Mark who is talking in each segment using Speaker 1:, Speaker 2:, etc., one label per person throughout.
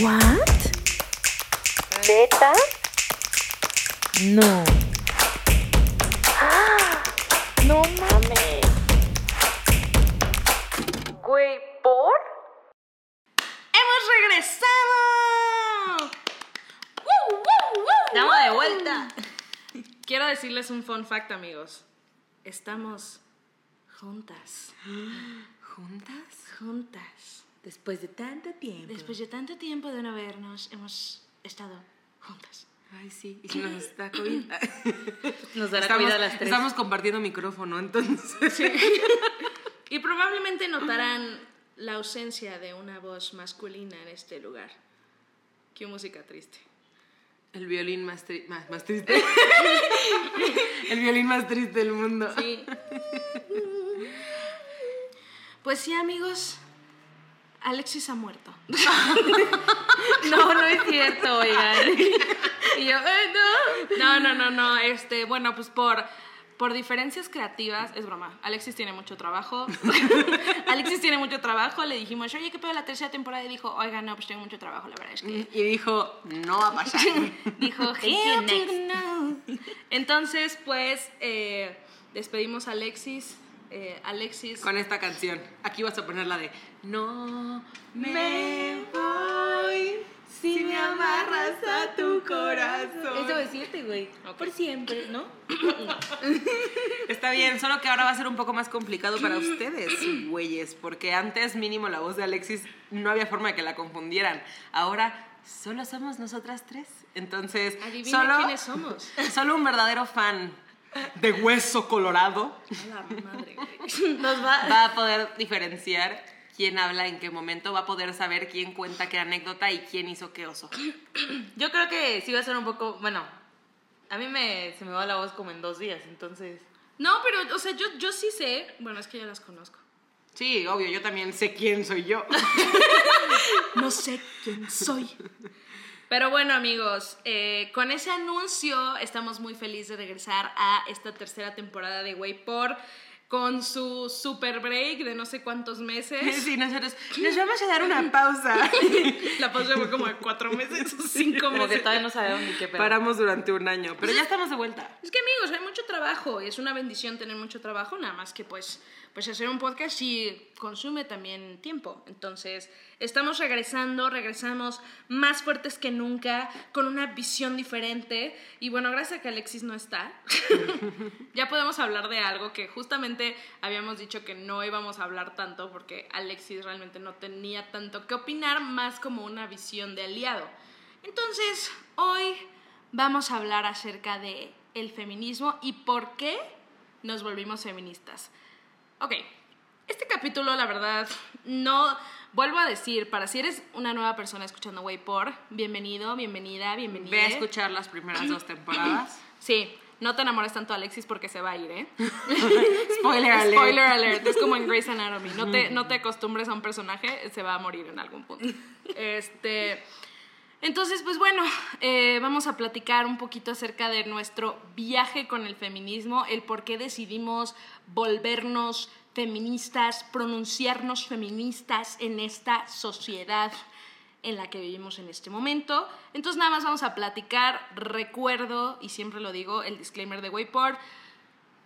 Speaker 1: ¿What? ¿Neta? No. No mames. Güey, ¿por?
Speaker 2: ¡Hemos regresado! ¡Woo, woo, woo,
Speaker 3: Estamos de vuelta.
Speaker 2: Quiero decirles un fun fact, amigos. Estamos juntas.
Speaker 3: ¿Juntas?
Speaker 2: Juntas.
Speaker 3: Después de tanto tiempo.
Speaker 2: Después de tanto tiempo de no vernos, hemos estado juntas.
Speaker 4: Ay, sí. Y nos está COVID.
Speaker 3: Nos dará
Speaker 4: estamos,
Speaker 3: cuidado a las tres.
Speaker 4: estamos compartiendo micrófono, entonces.
Speaker 2: Y probablemente notarán la ausencia de una voz masculina en este lugar. Qué música triste.
Speaker 4: El violín más, tri- más, más triste. El violín más triste del mundo.
Speaker 2: Sí. Pues sí, amigos. Alexis ha muerto.
Speaker 3: No, no es cierto, oigan. Y yo, ay, no.
Speaker 2: No, no, no, no. Este, bueno, pues por, por diferencias creativas, es broma. Alexis tiene mucho trabajo. Alexis tiene mucho trabajo. Le dijimos, oye, ¿qué pedo la tercera temporada? Y dijo, oiga, no, pues tengo mucho trabajo, la verdad es que.
Speaker 4: Y dijo, no va a pasar.
Speaker 2: Dijo, no". Entonces, pues, eh, despedimos a Alexis. Eh, Alexis.
Speaker 4: Con esta canción. Aquí vas a poner la de No me voy si me amarras a tu corazón.
Speaker 3: Eso es cierto, güey. Por siempre, ¿no?
Speaker 4: Está bien, solo que ahora va a ser un poco más complicado para ustedes, güeyes, porque antes mínimo la voz de Alexis no había forma de que la confundieran. Ahora solo somos nosotras tres. Entonces,
Speaker 2: Adivina
Speaker 4: solo,
Speaker 2: quiénes somos.
Speaker 4: solo un verdadero fan de hueso colorado
Speaker 2: A la madre, güey.
Speaker 3: Nos va.
Speaker 4: va a poder diferenciar quién habla en qué momento, va a poder saber quién cuenta qué anécdota y quién hizo qué oso.
Speaker 3: Yo creo que sí va a ser un poco. Bueno, a mí me, se me va la voz como en dos días, entonces.
Speaker 2: No, pero, o sea, yo, yo sí sé. Bueno, es que ya las conozco.
Speaker 4: Sí, obvio, yo también sé quién soy yo.
Speaker 2: No sé quién soy. Pero bueno, amigos, eh, con ese anuncio estamos muy felices de regresar a esta tercera temporada de Waypor con su super break de no sé cuántos meses.
Speaker 4: Sí, nosotros nos vamos a dar una pausa.
Speaker 2: La pausa fue como de cuatro meses o cinco
Speaker 3: Como que
Speaker 2: meses.
Speaker 3: todavía no sabemos ni qué pedo.
Speaker 4: Paramos durante un año, pero ya estamos de vuelta.
Speaker 2: Es que amigos, hay mucho trabajo, es una bendición tener mucho trabajo, nada más que pues, pues hacer un podcast sí consume también tiempo. Entonces, estamos regresando, regresamos más fuertes que nunca, con una visión diferente. Y bueno, gracias a que Alexis no está, ya podemos hablar de algo que justamente habíamos dicho que no íbamos a hablar tanto porque Alexis realmente no tenía tanto que opinar, más como una visión de aliado. Entonces, hoy vamos a hablar acerca de el feminismo y por qué nos volvimos feministas. Ok, este capítulo, la verdad, no vuelvo a decir, para si eres una nueva persona escuchando Waypor, bienvenido, bienvenida, bienvenida.
Speaker 4: Ve a escuchar las primeras dos temporadas.
Speaker 2: Sí, no te enamores tanto de Alexis porque se va a ir, ¿eh?
Speaker 4: Spoiler alert.
Speaker 2: Spoiler alert, es como en Grey's Anatomy. No te, no te acostumbres a un personaje, se va a morir en algún punto. Este. Entonces, pues bueno, eh, vamos a platicar un poquito acerca de nuestro viaje con el feminismo, el por qué decidimos volvernos feministas, pronunciarnos feministas en esta sociedad en la que vivimos en este momento. Entonces nada más vamos a platicar, recuerdo, y siempre lo digo, el disclaimer de Wayport,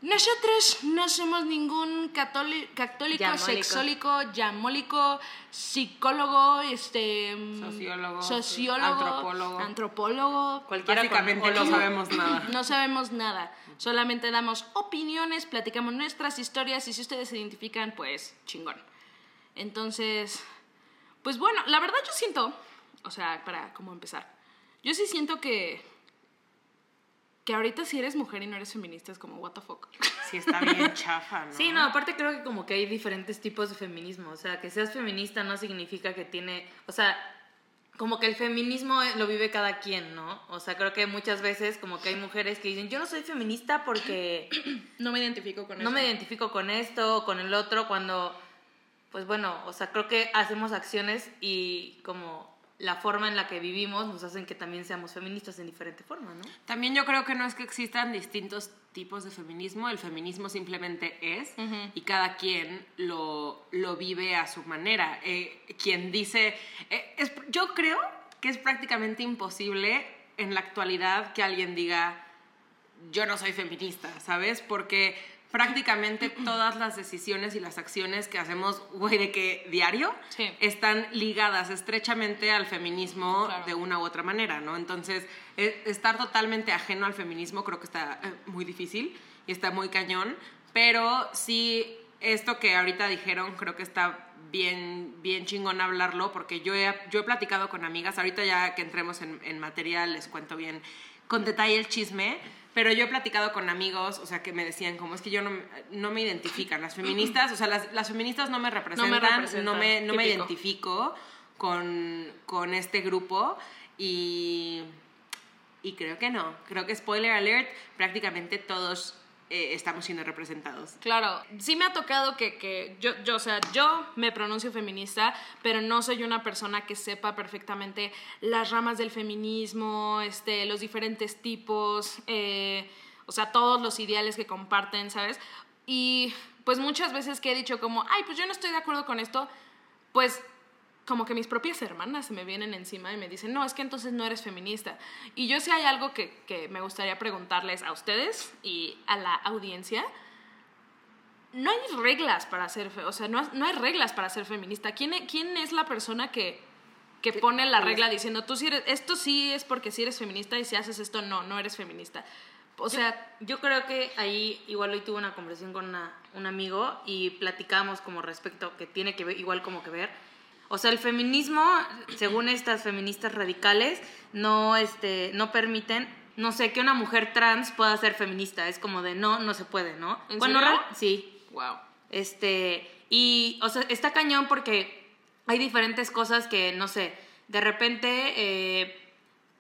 Speaker 2: nosotros no somos ningún católi- católico, sexólico, llamólico, psicólogo, este,
Speaker 4: Sociólogo,
Speaker 2: sociólogo,
Speaker 4: antropólogo.
Speaker 2: antropólogo.
Speaker 3: Cualquiera
Speaker 4: Básicamente no sabemos nada.
Speaker 2: No sabemos nada, solamente damos opiniones, platicamos nuestras historias y si ustedes se identifican, pues chingón. Entonces, pues bueno, la verdad yo siento, o sea, para como empezar, yo sí siento que que ahorita si eres mujer y no eres feminista es como what the fuck.
Speaker 4: Sí, está bien chafa, ¿no?
Speaker 3: Sí, no, aparte creo que como que hay diferentes tipos de feminismo. O sea, que seas feminista no significa que tiene. O sea, como que el feminismo lo vive cada quien, ¿no? O sea, creo que muchas veces como que hay mujeres que dicen, yo no soy feminista porque
Speaker 2: No me identifico con
Speaker 3: no
Speaker 2: eso.
Speaker 3: me identifico con esto o con el otro, cuando, pues bueno, o sea, creo que hacemos acciones y como la forma en la que vivimos nos hacen que también seamos feministas en diferente forma, ¿no?
Speaker 4: También yo creo que no es que existan distintos tipos de feminismo, el feminismo simplemente es y cada quien lo, lo vive a su manera. Eh, quien dice, eh, es- yo creo que es prácticamente imposible en la actualidad que alguien diga, yo no soy feminista, ¿sabes? Porque prácticamente todas las decisiones y las acciones que hacemos, güey, de que diario,
Speaker 2: Sí.
Speaker 4: están ligadas estrechamente al feminismo
Speaker 2: Claro.
Speaker 4: de una u otra manera, ¿no? Entonces, eh, estar totalmente ajeno al feminismo creo que está eh, muy difícil y está muy cañón, pero sí, esto que ahorita dijeron creo que está bien, bien chingón hablarlo, porque yo he, yo he platicado con amigas, ahorita ya que entremos en, en materia les cuento bien con detalle el chisme, pero yo he platicado con amigos, o sea, que me decían, como es que yo no, me- no me identifican, las feministas, o sea, las, las feministas no me representan, no me,
Speaker 2: representan,
Speaker 4: no me,
Speaker 2: típico.
Speaker 4: identifico con, con este grupo y, y creo que no, creo que spoiler alert, prácticamente todos eh, estamos siendo representados.
Speaker 2: Claro, sí me ha tocado que, que yo, yo, o sea, yo me pronuncio feminista, pero no soy una persona que sepa perfectamente las ramas del feminismo, este, los diferentes tipos, eh, o sea, todos los ideales que comparten, ¿sabes? Y pues muchas veces que he dicho como, ay, pues yo no estoy de acuerdo con esto, pues como que mis propias hermanas se me vienen encima y me dicen, no, es que entonces no eres feminista. Y yo sí hay algo que, que me gustaría preguntarles a ustedes y a la audiencia. No hay reglas para ser, o sea, no, no hay reglas para ser feminista. ¿Quién, e- quién es la persona que, que pone la regla diciendo, tú sí eres, esto sí es porque sí eres feminista y si haces esto no, no eres feminista? O sea,
Speaker 3: Yo creo que ahí igual hoy tuve una conversación con una- un amigo y platicamos como respecto que tiene que ver, igual como que ver. O sea, el feminismo, según estas feministas radicales, no, este, no permiten, no sé, que una mujer trans pueda ser feminista. Es como de no, no se puede, ¿no?
Speaker 2: ¿En
Speaker 3: Cuando
Speaker 2: serio?
Speaker 3: sí.
Speaker 2: wow.
Speaker 3: Este, y, o sea, está cañón porque hay diferentes cosas que, no sé, de repente, eh,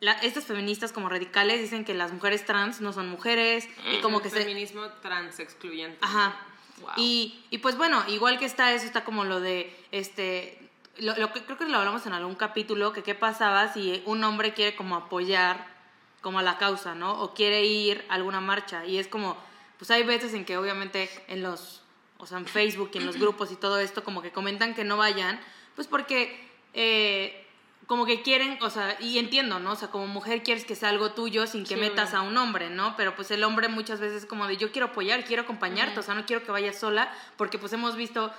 Speaker 3: la- estas feministas como radicales dicen que las mujeres trans no son mujeres y como que se...
Speaker 4: feminismo trans excluyente.
Speaker 3: Ajá.
Speaker 2: Wow.
Speaker 3: Y, y pues bueno, igual que está eso, está como lo de, este, lo, lo creo que lo hablamos en algún capítulo, que qué pasaba si un hombre quiere como apoyar como a la causa, ¿no? O quiere ir a alguna marcha. Y es como, pues hay veces en que obviamente en los, o sea, en Facebook y en los grupos y todo esto, como que comentan que no vayan, pues porque... eh, como que quieren, o sea, y entiendo, ¿no? O sea, como mujer quieres que sea algo tuyo sin que
Speaker 2: Sí,
Speaker 3: metas a un hombre, ¿no? Pero pues el hombre muchas veces es como de yo quiero apoyar, quiero acompañarte, o sea, no quiero que vayas sola, porque pues hemos visto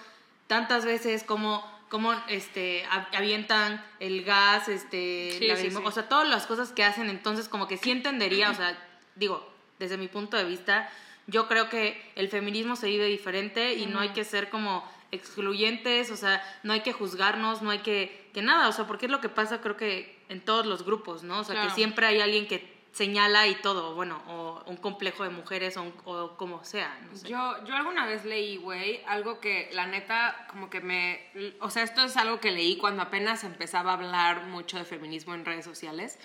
Speaker 3: tantas veces como como este avientan el gas, este,
Speaker 2: Sí,
Speaker 3: la
Speaker 2: sí,
Speaker 3: o sea, todas las cosas que hacen, entonces como que sí entendería, o sea, digo, desde mi punto de vista, yo creo que el feminismo se vive diferente y no hay que ser como excluyentes, o sea, no hay que juzgarnos, no hay que, que nada, o sea, porque es lo que pasa creo que en todos los grupos, ¿no? O sea,
Speaker 2: Claro.
Speaker 3: que siempre hay alguien que señala y todo, bueno, o un complejo de mujeres o, o como sea.
Speaker 4: Yo, yo alguna vez leí, güey, algo que la neta como que me... O sea, esto es algo que leí cuando apenas empezaba a hablar mucho de feminismo en redes sociales.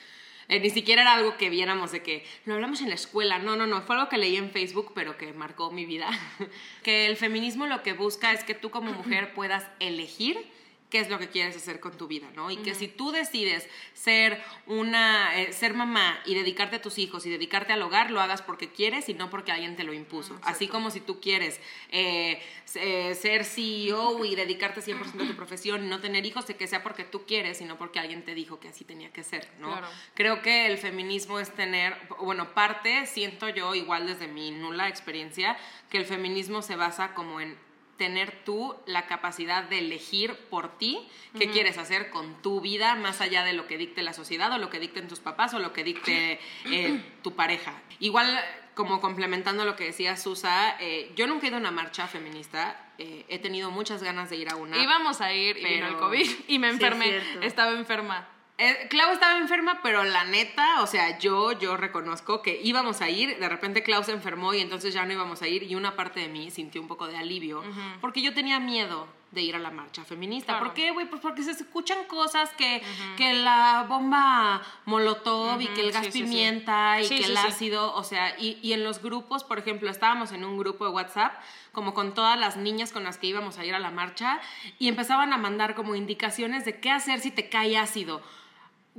Speaker 4: Eh, ni siquiera era algo que viéramos de que lo hablamos en la escuela. No, no, no. Fue algo que leí en Facebook, pero que marcó mi vida. que el feminismo lo que busca es que tú como mujer puedas elegir qué es lo que quieres hacer con tu vida, ¿no? Y que si tú decides ser una, eh, ser mamá y dedicarte a tus hijos y dedicarte al hogar, lo hagas porque quieres y no porque alguien te lo impuso. Así como si tú quieres eh, eh, ser CEO y dedicarte 100% a tu profesión y no tener hijos, de que sea porque tú quieres y no porque alguien te dijo que así tenía que ser, ¿no?
Speaker 2: Claro.
Speaker 4: Creo que el feminismo es tener, bueno, parte, siento yo, igual desde mi nula experiencia, que el feminismo se basa como en tener tú la capacidad de elegir por ti qué quieres hacer con tu vida más allá de lo que dicte la sociedad o lo que dicten tus papás o lo que dicte eh, tu pareja. Igual, como complementando lo que decía Susa, eh, yo nunca he ido a una marcha feminista, eh, he tenido muchas ganas de ir a una.
Speaker 2: Íbamos a ir y vino el
Speaker 4: Pero-
Speaker 2: COVID y me
Speaker 3: Sí,
Speaker 2: enfermé.
Speaker 3: es.
Speaker 2: Estaba enferma.
Speaker 4: Eh, Clau estaba enferma, pero la neta, o sea, yo, yo reconozco que íbamos a ir, de repente Clau se enfermó y entonces ya no íbamos a ir y una parte de mí sintió un poco de alivio porque yo tenía miedo de ir a la marcha feminista.
Speaker 2: Claro.
Speaker 4: ¿Por qué, güey? Pues porque se escuchan cosas que, que la bomba molotov y que el gas
Speaker 2: sí, sí, sí.
Speaker 4: pimienta y que el ácido, o sea, y, y en los grupos, por ejemplo, estábamos en un grupo de WhatsApp como con todas las niñas con las que íbamos a ir a la marcha y empezaban a mandar como indicaciones de qué hacer si te cae ácido.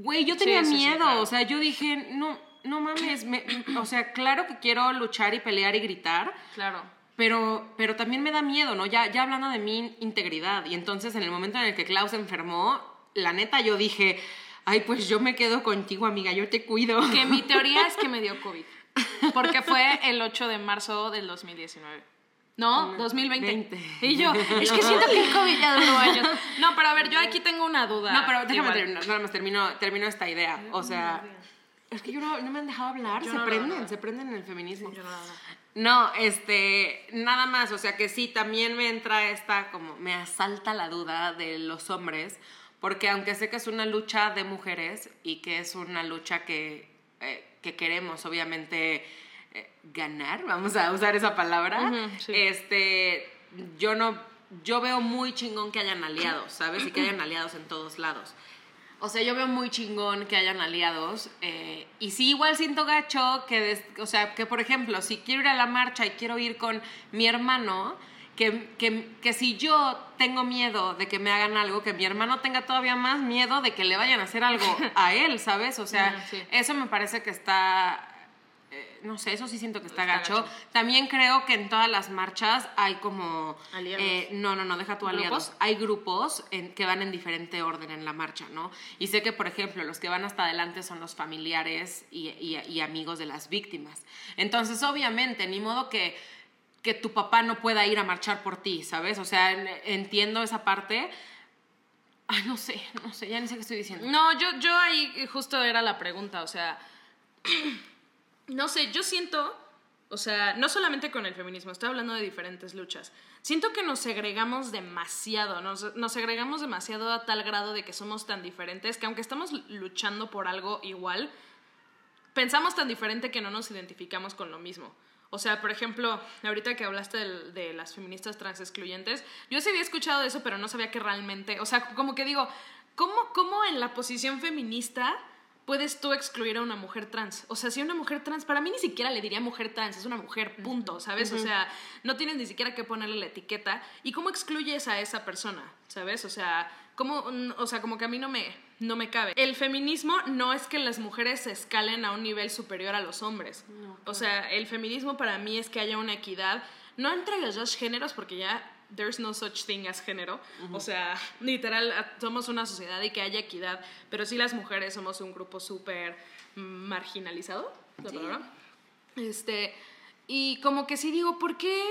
Speaker 4: Güey, yo
Speaker 2: Sí,
Speaker 4: tenía
Speaker 2: sí, sí,
Speaker 4: miedo,
Speaker 2: claro.
Speaker 4: o sea, yo dije, no, no mames, me- o sea, claro que quiero luchar y pelear y gritar,
Speaker 2: Claro.
Speaker 4: pero, pero también me da miedo, ¿no? Ya, ya hablando de mi integridad. Y entonces, en el momento en el que Klaus se enfermó, la neta, yo dije, Ay, pues yo me quedo contigo, amiga, yo te cuido.
Speaker 2: Que mi teoría es que me dio COVID. Porque fue el 8 de marzo del 2019. No, 2020.
Speaker 4: 20.
Speaker 2: Y yo, es que siento que el COVID ya duró años. No, pero a ver, yo aquí tengo una duda.
Speaker 4: No, pero déjame terminar, nada más termino, termino esta idea. O sea, es que yo no, no me han dejado hablar,
Speaker 2: Yo
Speaker 4: se
Speaker 2: no
Speaker 4: prenden, se prenden en el feminismo.
Speaker 2: Yo. No,
Speaker 4: este, nada más, o sea que sí, también me entra esta, como, me asalta la duda de los hombres, porque aunque sé que es una lucha de mujeres y que es una lucha que, eh, que queremos, obviamente, eh, ganar, vamos a usar esa palabra,
Speaker 2: sí.
Speaker 4: este, yo no, yo veo muy chingón que hayan aliados, ¿sabes? Y que hayan aliados en todos lados. O sea, yo veo muy chingón que hayan aliados. eh, y sí, igual siento gacho que, des- o sea, que por ejemplo, si quiero ir a la marcha y quiero ir con mi hermano, que, que, que si yo tengo miedo de que me hagan algo, que mi hermano tenga todavía más miedo de que le vayan a hacer algo a él, ¿sabes? O sea,
Speaker 2: sí.
Speaker 4: eso me parece que está... eh, no sé, eso sí siento que está,
Speaker 2: Está
Speaker 4: gacho.
Speaker 2: gacho.
Speaker 4: También creo que en todas las marchas hay como...
Speaker 2: Aliados.
Speaker 4: eh, no, no, no, deja tu aliados
Speaker 2: ¿Grupos?
Speaker 4: hay grupos en- que van en diferente orden en la marcha, ¿no? Y sé que, por ejemplo, los que van hasta adelante son los familiares y, y- y amigos de las víctimas. Entonces, obviamente, ni modo que, que tu papá no pueda ir a marchar por ti, ¿sabes? O sea, en- entiendo esa parte. Ay, no sé, no sé, ya ni sé qué estoy diciendo.
Speaker 2: No, yo, yo ahí justo era la pregunta, o sea, no sé, yo siento, o sea, no solamente con el feminismo, estoy hablando de diferentes luchas. Siento que nos segregamos demasiado, nos, nos segregamos demasiado a tal grado de que somos tan diferentes que aunque estamos luchando por algo igual, pensamos tan diferente que no nos identificamos con lo mismo. O sea, por ejemplo, ahorita que hablaste del- de, las feministas trans excluyentes, yo sí había escuchado de eso, pero no sabía que realmente, o sea, como que digo, ¿cómo, cómo en la posición feminista puedes tú excluir a una mujer trans? O sea, si una mujer trans, para mí ni siquiera le diría mujer trans, es una mujer, punto, ¿sabes? O sea, no tienes ni siquiera que ponerle la etiqueta. ¿Y cómo excluyes a esa persona? ¿Sabes? O sea, ¿cómo, mm, o sea, como que a mí no me, no me cabe. El feminismo no es que las mujeres se escalen a un nivel superior a los hombres. O sea, el feminismo para mí es que haya una equidad, no entre los dos géneros, porque ya there's no such thing as género. O sea, literal, somos una sociedad y que haya equidad, pero sí las mujeres somos un grupo súper marginalizado, la palabra. Este, y como que sí digo, ¿por qué?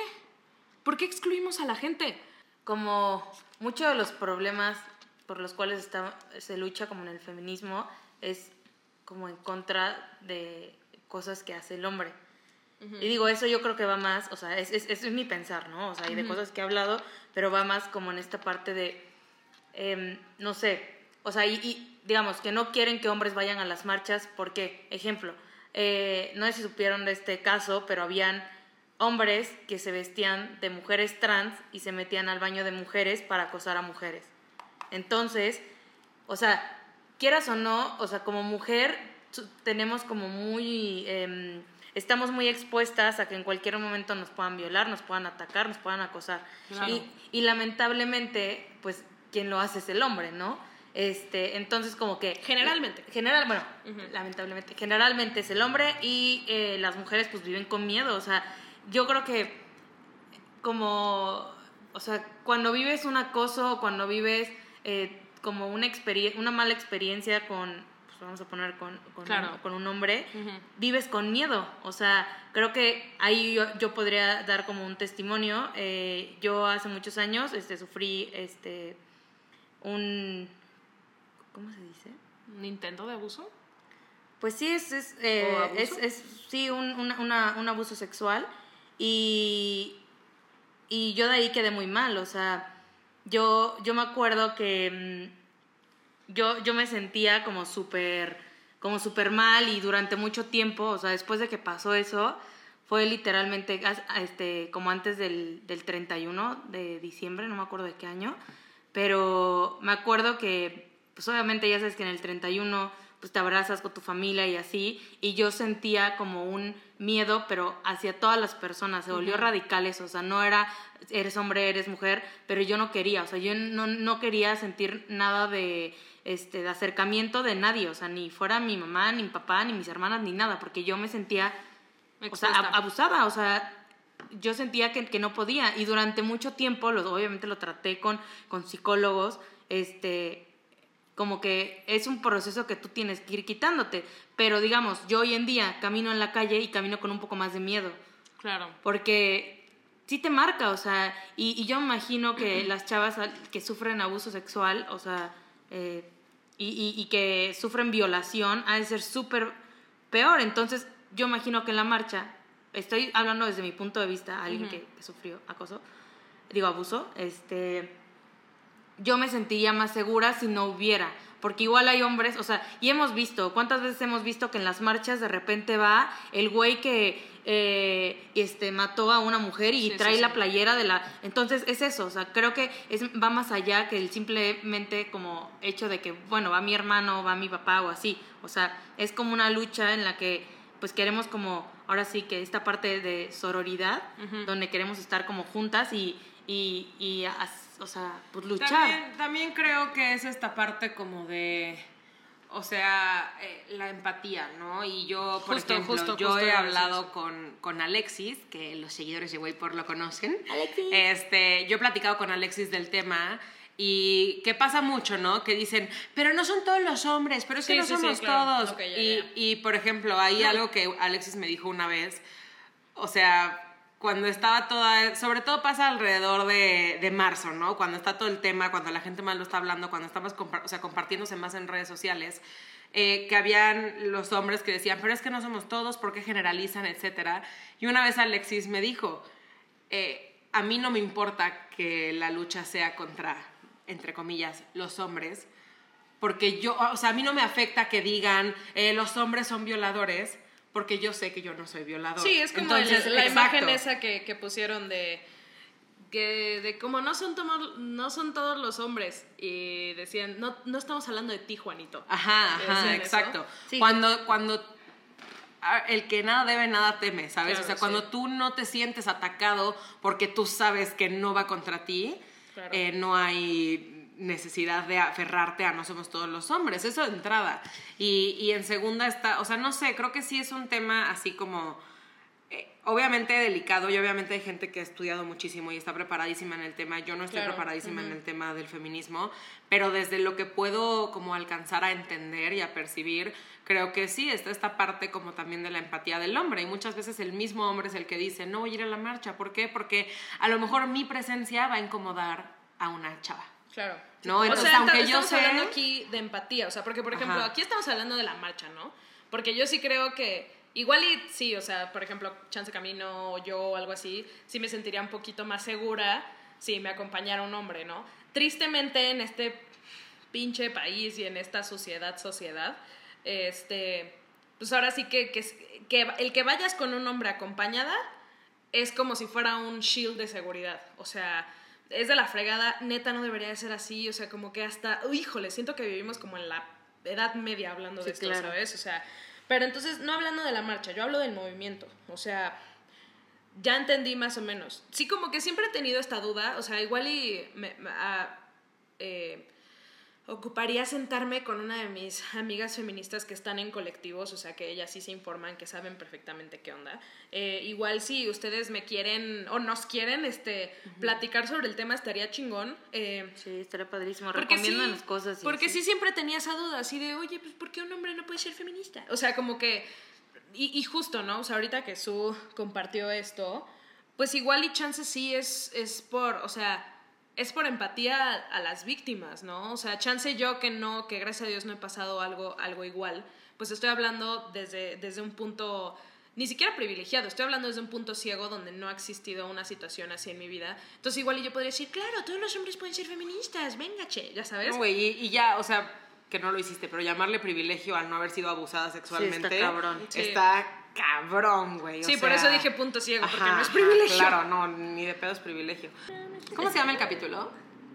Speaker 2: ¿Por qué excluimos a la gente?
Speaker 3: como muchos de los problemas por los cuales está- se lucha como en el feminismo es como en contra de cosas que hace el hombre. Y digo, eso yo creo que va más, o sea, es, es, es mi pensar, ¿no? O sea, y de cosas que he hablado, pero va más como en esta parte de, em, no sé, o sea, y, y digamos que no quieren que hombres vayan a las marchas, porque, ejemplo, eh, no sé si supieron de este caso, pero habían hombres que se vestían de mujeres trans y se metían al baño de mujeres para acosar a mujeres. Entonces, o sea, quieras o no, o sea, como mujer tenemos como muy, em, estamos muy expuestas a que en cualquier momento nos puedan violar, nos puedan atacar, nos puedan acosar.
Speaker 2: Claro.
Speaker 3: Y, y lamentablemente, pues quien lo hace es el hombre, ¿no? Este, entonces como que...
Speaker 2: Generalmente.
Speaker 3: General, bueno, lamentablemente, generalmente es el hombre y eh, las mujeres pues viven con miedo, o sea, yo creo que como, o sea, cuando vives un acoso, cuando vives eh, como una, experie- una mala experiencia con, vamos a poner con, con,
Speaker 2: Claro.
Speaker 3: un, con un hombre, vives con miedo. O sea, creo que ahí yo, yo podría dar como un testimonio. Eh, yo hace muchos años este, sufrí este, un... ¿Cómo se dice?
Speaker 2: ¿Un intento de abuso?
Speaker 3: Pues sí, es, es, eh, sí, un, una- una- un abuso sexual y, y yo de ahí quedé muy mal, o sea, yo, yo me acuerdo que mm, yo, yo me sentía como súper como súper mal y durante mucho tiempo, o sea, después de que pasó eso, fue literalmente este, como antes del, del 31 de diciembre, no me acuerdo de qué año, pero me acuerdo que, pues obviamente ya sabes que en el 31 pues te abrazas con tu familia y así, y yo sentía como un miedo, pero hacia todas las personas, se volvió radical eso, o sea, no era eres hombre, eres mujer, pero yo no quería, o sea, yo no, no quería sentir nada de, este, de acercamiento de nadie, o sea, ni fuera mi mamá, ni mi papá, ni mis hermanas, ni nada, porque yo me sentía, o sea, abusada, o sea, yo sentía que, que no podía y durante mucho tiempo, lo, obviamente lo traté con, con psicólogos, este, como que es un proceso que tú tienes que ir quitándote. Pero digamos, yo hoy en día camino en la calle y camino con un poco más de miedo.
Speaker 2: Claro.
Speaker 3: Porque sí te marca, o sea, y, y yo me imagino que las chavas que sufren abuso sexual, o sea, eh, y, y- y que sufren violación, ha de ser súper peor. Entonces, yo imagino que en la marcha, estoy hablando desde mi punto de vista, alguien que, que sufrió acoso, digo abuso, este, yo me sentiría más segura si no hubiera. Porque igual hay hombres, o sea, y hemos visto, ¿cuántas veces hemos visto que en las marchas de repente va el güey que eh, este, mató a una mujer y
Speaker 2: Sí,
Speaker 3: trae
Speaker 2: sí,
Speaker 3: la
Speaker 2: sí.
Speaker 3: playera de la... Entonces es eso, o sea, creo que es, va más allá que el simplemente como hecho de que, bueno, va mi hermano, va mi papá o así. O sea, es como una lucha en la que pues queremos como, ahora sí que esta parte de sororidad, donde queremos estar como juntas y, y, y as- o sea, pues luchar.
Speaker 4: También, también creo que es esta parte como de, o sea, eh, la empatía, ¿no? Y yo, por
Speaker 2: Justo,
Speaker 4: ejemplo,
Speaker 2: justo,
Speaker 4: yo
Speaker 2: justo
Speaker 4: he hablado con, con Alexis, que los seguidores de Waypor lo conocen. Este, yo he platicado con Alexis del tema y que pasa mucho, ¿no? Que dicen, pero no son todos los hombres, pero es que no
Speaker 2: sí, sí,
Speaker 4: somos
Speaker 2: claro.
Speaker 4: todos.
Speaker 2: Ya,
Speaker 4: y, y, por ejemplo, hay algo que Alexis me dijo una vez, o sea, cuando estaba toda, sobre todo pasa alrededor de, de marzo, ¿no? Cuando está todo el tema, cuando la gente más lo está hablando, cuando estamos compa- o sea, compartiéndose más en redes sociales, eh, que habían los hombres que decían, pero es que no somos todos, ¿por qué generalizan, etcétera? Y una vez Alexis me dijo, eh, a mí no me importa que la lucha sea contra, entre comillas, los hombres, porque yo, o sea, a mí no me afecta que digan eh, los hombres son violadores, porque yo sé que yo no soy violador.
Speaker 2: Sí, es como
Speaker 4: Entonces,
Speaker 2: el- la
Speaker 4: exacto.
Speaker 2: imagen esa que, que pusieron de que de como no son tomo- no son todos los hombres y decían no no estamos hablando de ti Juanito
Speaker 4: Ajá, ajá, exacto.
Speaker 3: Sí.
Speaker 4: Cuando, cuando el que nada debe, nada teme, ¿sabes?
Speaker 2: Claro,
Speaker 4: o sea,
Speaker 2: sí.
Speaker 4: cuando tú no te sientes atacado porque tú sabes que no va contra ti,
Speaker 2: Claro.
Speaker 4: eh, no hay necesidad de aferrarte a no somos todos los hombres, eso de entrada. Y, y en segunda está, o sea, no sé, creo que sí es un tema así como eh, obviamente delicado y obviamente hay gente que ha estudiado muchísimo y está preparadísima en el tema. Yo no estoy
Speaker 2: Claro,
Speaker 4: preparadísima en el tema del feminismo, pero desde lo que puedo como alcanzar a entender y a percibir, creo que sí, está esta parte como también de la empatía del hombre y muchas veces el mismo hombre es el que dice, no voy a ir a la marcha. ¿Por qué? Porque a lo mejor mi presencia va a incomodar a una chava.
Speaker 2: claro
Speaker 4: No,
Speaker 2: o
Speaker 4: entonces,
Speaker 2: sea,
Speaker 4: aunque
Speaker 2: ta-
Speaker 4: yo
Speaker 2: estamos
Speaker 4: sé-
Speaker 2: hablando aquí de empatía o sea porque por ejemplo
Speaker 4: Ajá.
Speaker 2: aquí estamos hablando de la marcha no porque yo sí creo que igual y sí o sea por ejemplo chance camino o yo o algo así sí me sentiría un poquito más segura si me acompañara un hombre no tristemente en este pinche país y en esta sociedad, sociedad, este, pues ahora sí que, que, que el que vayas con un hombre acompañada es como si fuera un shield de seguridad, o sea, es de la fregada, neta no debería de ser así, o sea, como que hasta, uy, híjole, siento que vivimos como en la edad media hablando de esto,
Speaker 3: claro.
Speaker 2: ¿sabes? O sea, pero entonces, no hablando de la marcha, yo hablo del movimiento, o sea, ya entendí más o menos. Sí, como que siempre he tenido esta duda, o sea, igual y me, me- ah, eh, ocuparía sentarme con una de mis amigas feministas que están en colectivos, o sea, que ellas sí se informan, que saben perfectamente qué onda. Eh, igual si ustedes me quieren o nos quieren este, platicar sobre el tema, estaría chingón. Eh,
Speaker 3: Sí, estaría padrísimo.
Speaker 2: porque sí,
Speaker 3: Recomiéndanos cosas. y
Speaker 2: porque sí siempre tenía esa duda, así de, oye, pues ¿por qué un hombre no puede ser feminista? O sea, como que, y, y justo, ¿no? O sea, ahorita que Su compartió esto, pues igual y chance sí es, es por, o sea, es por empatía a, a las víctimas, ¿no? O sea, chance yo que no, que gracias a Dios no he pasado algo, algo igual, pues estoy hablando desde, desde un punto ni siquiera privilegiado, estoy hablando desde un punto ciego donde no ha existido una situación así en mi vida. Entonces igual y yo podría decir, claro, todos los hombres pueden ser feministas, venga, che, ya sabes.
Speaker 4: No, güey, y, y ya, o sea, que no lo hiciste, pero llamarle privilegio al no haber sido abusada sexualmente.
Speaker 3: cabrón.
Speaker 2: Sí.
Speaker 4: Está cabrón, güey. o
Speaker 2: Sí, por
Speaker 4: sea,
Speaker 2: eso dije punto ciego, porque no es
Speaker 4: ajá,
Speaker 2: privilegio.
Speaker 4: Claro, no, ni de pedo es privilegio. ¿Cómo se llama el capítulo?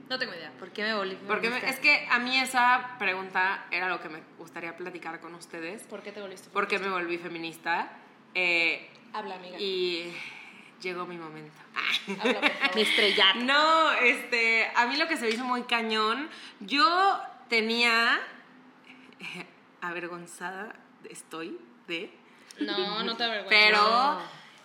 Speaker 2: No tengo idea.
Speaker 3: ¿Por qué me volví?
Speaker 4: Porque me- es que a mí esa pregunta era lo que me gustaría platicar con ustedes.
Speaker 2: ¿Por qué te volviste?
Speaker 4: ¿Por qué me volví feminista? Eh,
Speaker 2: Habla, amiga.
Speaker 4: y llegó mi momento.
Speaker 2: Habla, por favor.
Speaker 3: Me estrellar.
Speaker 4: No, este, a mí lo que se me hizo muy cañón, yo tenía eh, avergonzada estoy de,
Speaker 2: No, no te avergüences.
Speaker 4: pero
Speaker 3: No.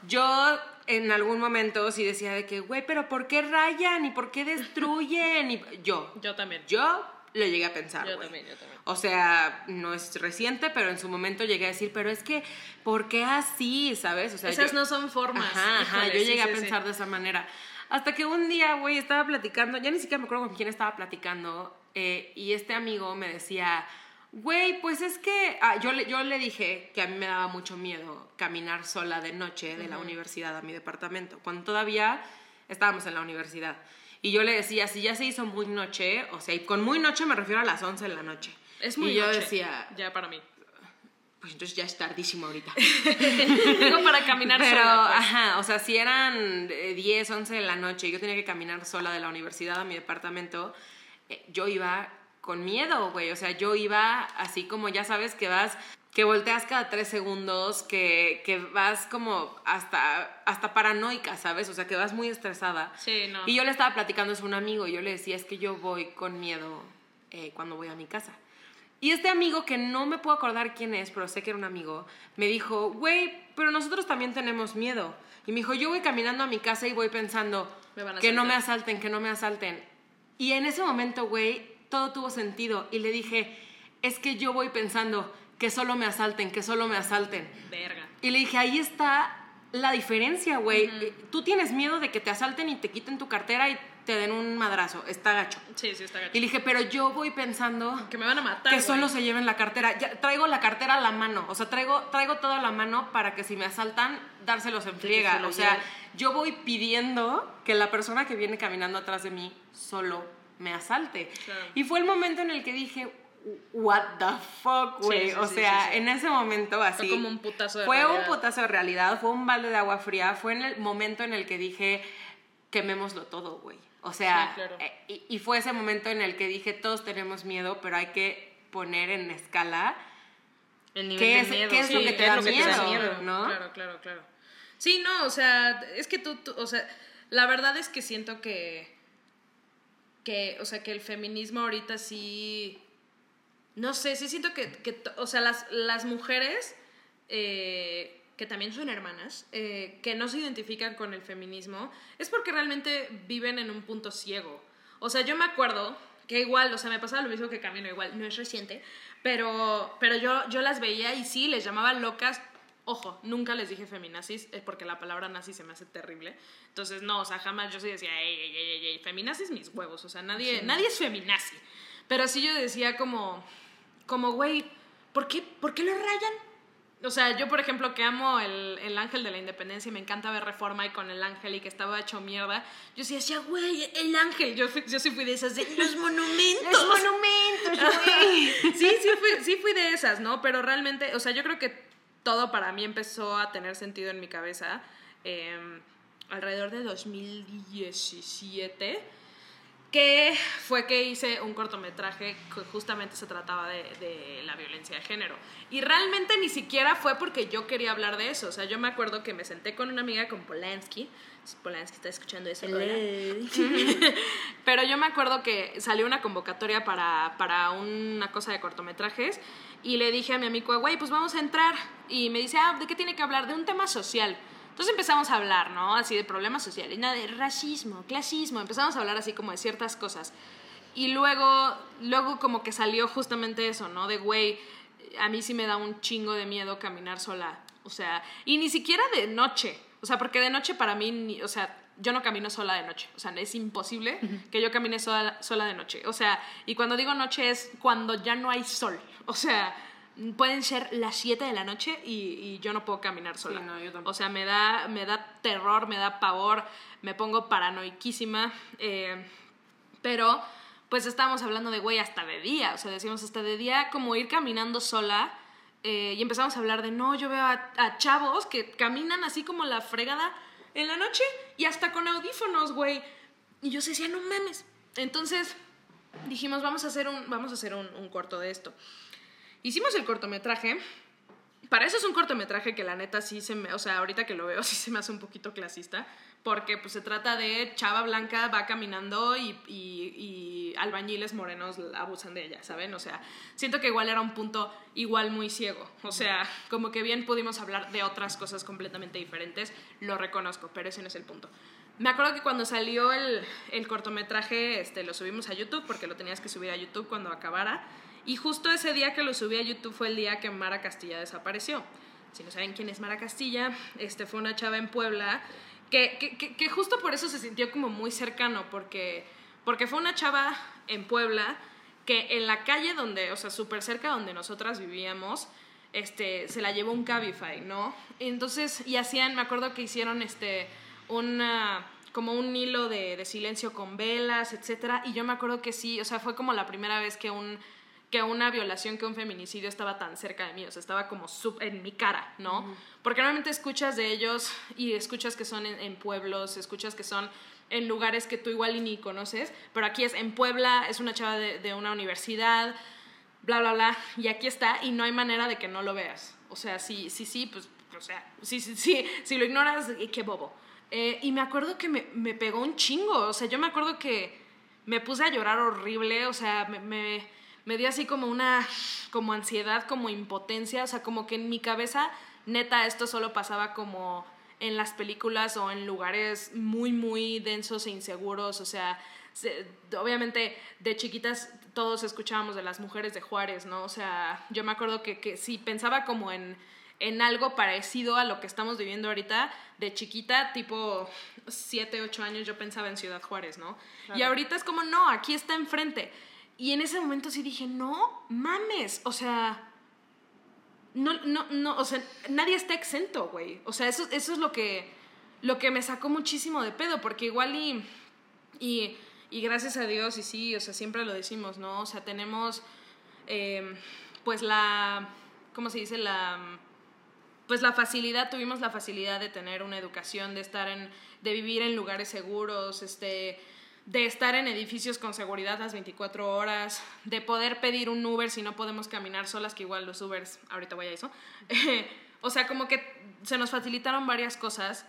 Speaker 4: yo en algún momento sí decía de que, güey, pero ¿por qué rayan y por qué destruyen? Y yo,
Speaker 2: Yo también.
Speaker 4: yo lo llegué a pensar.
Speaker 2: Yo
Speaker 4: güey.
Speaker 2: también, yo también.
Speaker 4: O sea, no es reciente, pero en su momento llegué a decir, pero es que, ¿por qué así? ¿Sabes? O sea,
Speaker 2: Esas
Speaker 4: yo-
Speaker 2: no son formas.
Speaker 4: Ajá, ajá,
Speaker 2: Híjole,
Speaker 4: yo
Speaker 2: sí,
Speaker 4: llegué a
Speaker 2: sí.
Speaker 4: pensar de esa manera. Hasta que un día, güey, estaba platicando, ya ni siquiera me acuerdo con quién estaba platicando, eh, y este amigo me decía, güey, pues es que, ah, yo, le, yo le dije que a mí me daba mucho miedo caminar sola de noche de la universidad a mi departamento, cuando todavía estábamos en la universidad. Y yo le decía, si ya se hizo muy noche, o sea, y con muy noche me refiero a las 11 de la noche.
Speaker 2: Es muy
Speaker 4: y yo
Speaker 2: noche,
Speaker 4: decía,
Speaker 2: Ya para mí.
Speaker 4: pues entonces ya es tardísimo ahorita.
Speaker 2: Digo para caminar
Speaker 4: Pero,
Speaker 2: sola. pues.
Speaker 4: ajá, o sea, si eran eh, 10, 11 de la noche y yo tenía que caminar sola de la universidad a mi departamento, eh, yo iba con miedo, güey. O sea, yo iba así como, ya sabes, que vas, que volteas cada tres segundos, que, que vas como hasta, hasta paranoica, ¿sabes? O sea, que vas muy estresada.
Speaker 2: Sí, no.
Speaker 4: Y yo le estaba platicando a un amigo y yo le decía, es que yo voy con miedo eh, cuando voy a mi casa. Y este amigo, que no me puedo acordar quién es, pero sé que era un amigo, me dijo, güey, pero nosotros también tenemos miedo. Y me dijo, yo voy caminando a mi casa y voy pensando, que no me
Speaker 2: asaltar".
Speaker 4: asalten, que no me asalten. Y en ese momento, güey, todo tuvo sentido. Y le dije, es que yo voy pensando que solo me asalten, que solo me asalten.
Speaker 2: Verga.
Speaker 4: Y le dije, ahí está la diferencia, güey. Eh, Tú tienes miedo de que te asalten y te quiten tu cartera y te den un madrazo. Está gacho.
Speaker 2: Sí, sí, está gacho.
Speaker 4: Y le dije, pero yo voy pensando
Speaker 2: Que me van a matar.
Speaker 4: que solo se lleven la cartera. Ya, traigo la cartera a la mano. O sea, traigo, traigo todo a la mano para que si me asaltan, dárselos en friega.
Speaker 2: se lo
Speaker 4: O sea,
Speaker 2: lleven.
Speaker 4: yo voy pidiendo que la persona que viene caminando atrás de mí solo me asalte.
Speaker 2: Claro.
Speaker 4: Y fue el momento en el que dije, what the fuck, güey.
Speaker 2: Sí, sí,
Speaker 4: o sea,
Speaker 2: sí,
Speaker 4: en ese momento así.
Speaker 2: como un putazo de
Speaker 4: Fue un
Speaker 2: realidad.
Speaker 4: putazo de realidad, fue un balde de agua fría. Fue en el momento en el que dije, quemémoslo todo, güey. O sea,
Speaker 2: claro.
Speaker 4: eh, y, y fue ese momento en el que dije, todos tenemos miedo, pero hay que poner en escala
Speaker 3: El nivel
Speaker 4: ¿Qué
Speaker 3: de
Speaker 4: es-
Speaker 3: miedo.
Speaker 4: qué es lo que te
Speaker 2: ¿qué es
Speaker 4: da
Speaker 2: lo que te da
Speaker 4: miedo,
Speaker 2: miedo?
Speaker 4: no?
Speaker 2: Claro, claro, claro. Sí, no, o sea, es que tú, tú- o sea, la verdad es que siento que, que, o sea, que el feminismo ahorita sí, no sé, sí siento que, que o sea, las, las mujeres, eh, que también son hermanas, eh, que no se identifican con el feminismo, es porque realmente viven en un punto ciego. O sea, yo me acuerdo que igual, o sea, me pasaba lo mismo que Camino, igual, no es reciente, pero, pero yo, yo las veía y sí, les llamaba locas. Ojo, nunca les dije feminazis, eh, porque la palabra nazi se me hace terrible. Entonces, no, o sea, jamás yo sí decía, ey, ey, ey, ey, ey, feminazis mis huevos. O sea, nadie, nadie es feminazi. Pero sí yo decía como, como, güey, ¿por qué, ¿por qué lo rayan? O sea, yo, por ejemplo, que amo el, el ángel de la independencia y me encanta ver Reforma y con el ángel y que estaba hecho mierda, yo sí decía, güey, el ángel. Yo, yo sí fui de esas de los monumentos.
Speaker 4: Los monumentos, güey.
Speaker 2: Sí, sí fui, sí fui de esas, ¿no? Pero realmente, o sea, yo creo que todo para mí empezó a tener sentido en mi cabeza eh, alrededor de 2017, que fue que hice un cortometraje que justamente se trataba de, de la violencia de género. Y realmente ni siquiera fue porque yo quería hablar de eso. O sea, yo me acuerdo que me senté con una amiga, con Polanski. Polanski está escuchando eso. Pero yo me acuerdo que salió una convocatoria para, para una cosa de cortometrajes y le dije a mi amigo, güey, pues vamos a entrar. Y me dice, ah, ¿de qué tiene que hablar? De un tema social. Entonces empezamos a hablar, ¿no? Así de problemas sociales, nada de racismo, clasismo. Empezamos a hablar así como de ciertas cosas. Y luego, luego como que salió justamente eso, ¿no? De, güey, a mí sí me da un chingo de miedo caminar sola. O sea, y ni siquiera de noche. O sea, porque de noche para mí, ni- o sea, yo no camino sola de noche. O sea, es imposible que yo camine sola, sola de noche. O sea, y cuando digo noche es cuando ya no hay sol. O sea, pueden ser las 7 de la noche y, y yo no puedo caminar sola.
Speaker 4: no, yo.
Speaker 2: O sea, me da, me da terror, me da pavor, me pongo paranoiquísima. eh, pero, pues estábamos hablando de, güey, hasta de día. O sea, decimos hasta de día como ir caminando sola. eh, y empezamos a hablar de, no, yo veo a, a chavos que caminan así como la fregada en la noche y hasta con audífonos, güey. Y yo se decía, no mames. Entonces dijimos, vamos a hacer un, vamos a hacer un, un corto de esto. Hicimos el cortometraje para eso es un cortometraje que la neta sí se me, o sea, ahorita que lo veo sí se me hace un poquito clasista, porque pues se trata de chava blanca va caminando y, y- y albañiles morenos abusan de ella, ¿saben? O sea, siento que igual era un punto igual muy ciego, o sea, como que bien pudimos hablar de otras cosas completamente diferentes, lo reconozco, pero ese no es el punto. Me acuerdo que cuando salió el, el cortometraje, este, lo subimos a YouTube, porque lo tenías que subir a YouTube cuando acabara. Y justo ese día que lo subí a YouTube fue el día que Mara Castilla desapareció. Si no saben quién es Mara Castilla, este fue una chava en Puebla que, que, que- justo por eso se sintió como muy cercano, porque, porque fue una chava en Puebla que en la calle donde, o sea, súper cerca donde nosotras vivíamos, este, se la llevó un Cabify, ¿no? Entonces, y hacían, me acuerdo que hicieron este, una, como un hilo de, de silencio con velas, etcétera, y yo me acuerdo que sí, o sea, fue como la primera vez que un que una violación, que un feminicidio estaba tan cerca de mí, o sea, estaba como sub- en mi cara, ¿no? Porque normalmente escuchas de ellos y escuchas que son en, en pueblos, escuchas que son en lugares que tú igual y ni conoces, pero aquí es en Puebla, es una chava de, de una universidad, bla, bla, bla, y aquí está, y no hay manera de que no lo veas. O sea, sí, sí, sí, pues, o sea, sí, sí, sí, si lo ignoras, qué bobo. Eh, y me acuerdo que me, me pegó un chingo, o sea, yo me acuerdo que me puse a llorar horrible, o sea, me, me, me dio así como una, como ansiedad, como impotencia, o sea, como que en mi cabeza, neta, esto solo pasaba como en las películas o en lugares muy, muy densos e inseguros, o sea, se- obviamente de chiquitas todos escuchábamos de las mujeres de Juárez, ¿no? O sea, yo me acuerdo que, que sí pensaba como en, en algo parecido a lo que estamos viviendo ahorita, de chiquita, tipo 7, 8 años, yo pensaba en Ciudad Juárez, ¿no? Y ahorita es como, no, aquí está enfrente. Y en ese momento sí dije, no, mames, o sea, no, no, no, o sea, nadie está exento, güey. O sea, eso, eso es lo que, lo que me sacó muchísimo de pedo, porque igual y, y, y gracias a Dios, y sí, o sea, siempre lo decimos, ¿no? O sea, tenemos, eh, pues la, ¿cómo se dice? La, pues la facilidad, tuvimos la facilidad de tener una educación, de estar en, de vivir en lugares seguros, este, de estar en edificios con seguridad las 24 horas, de poder pedir un Uber si no podemos caminar solas, que igual los Ubers, ahorita voy a eso. o sea, como que se nos facilitaron varias cosas.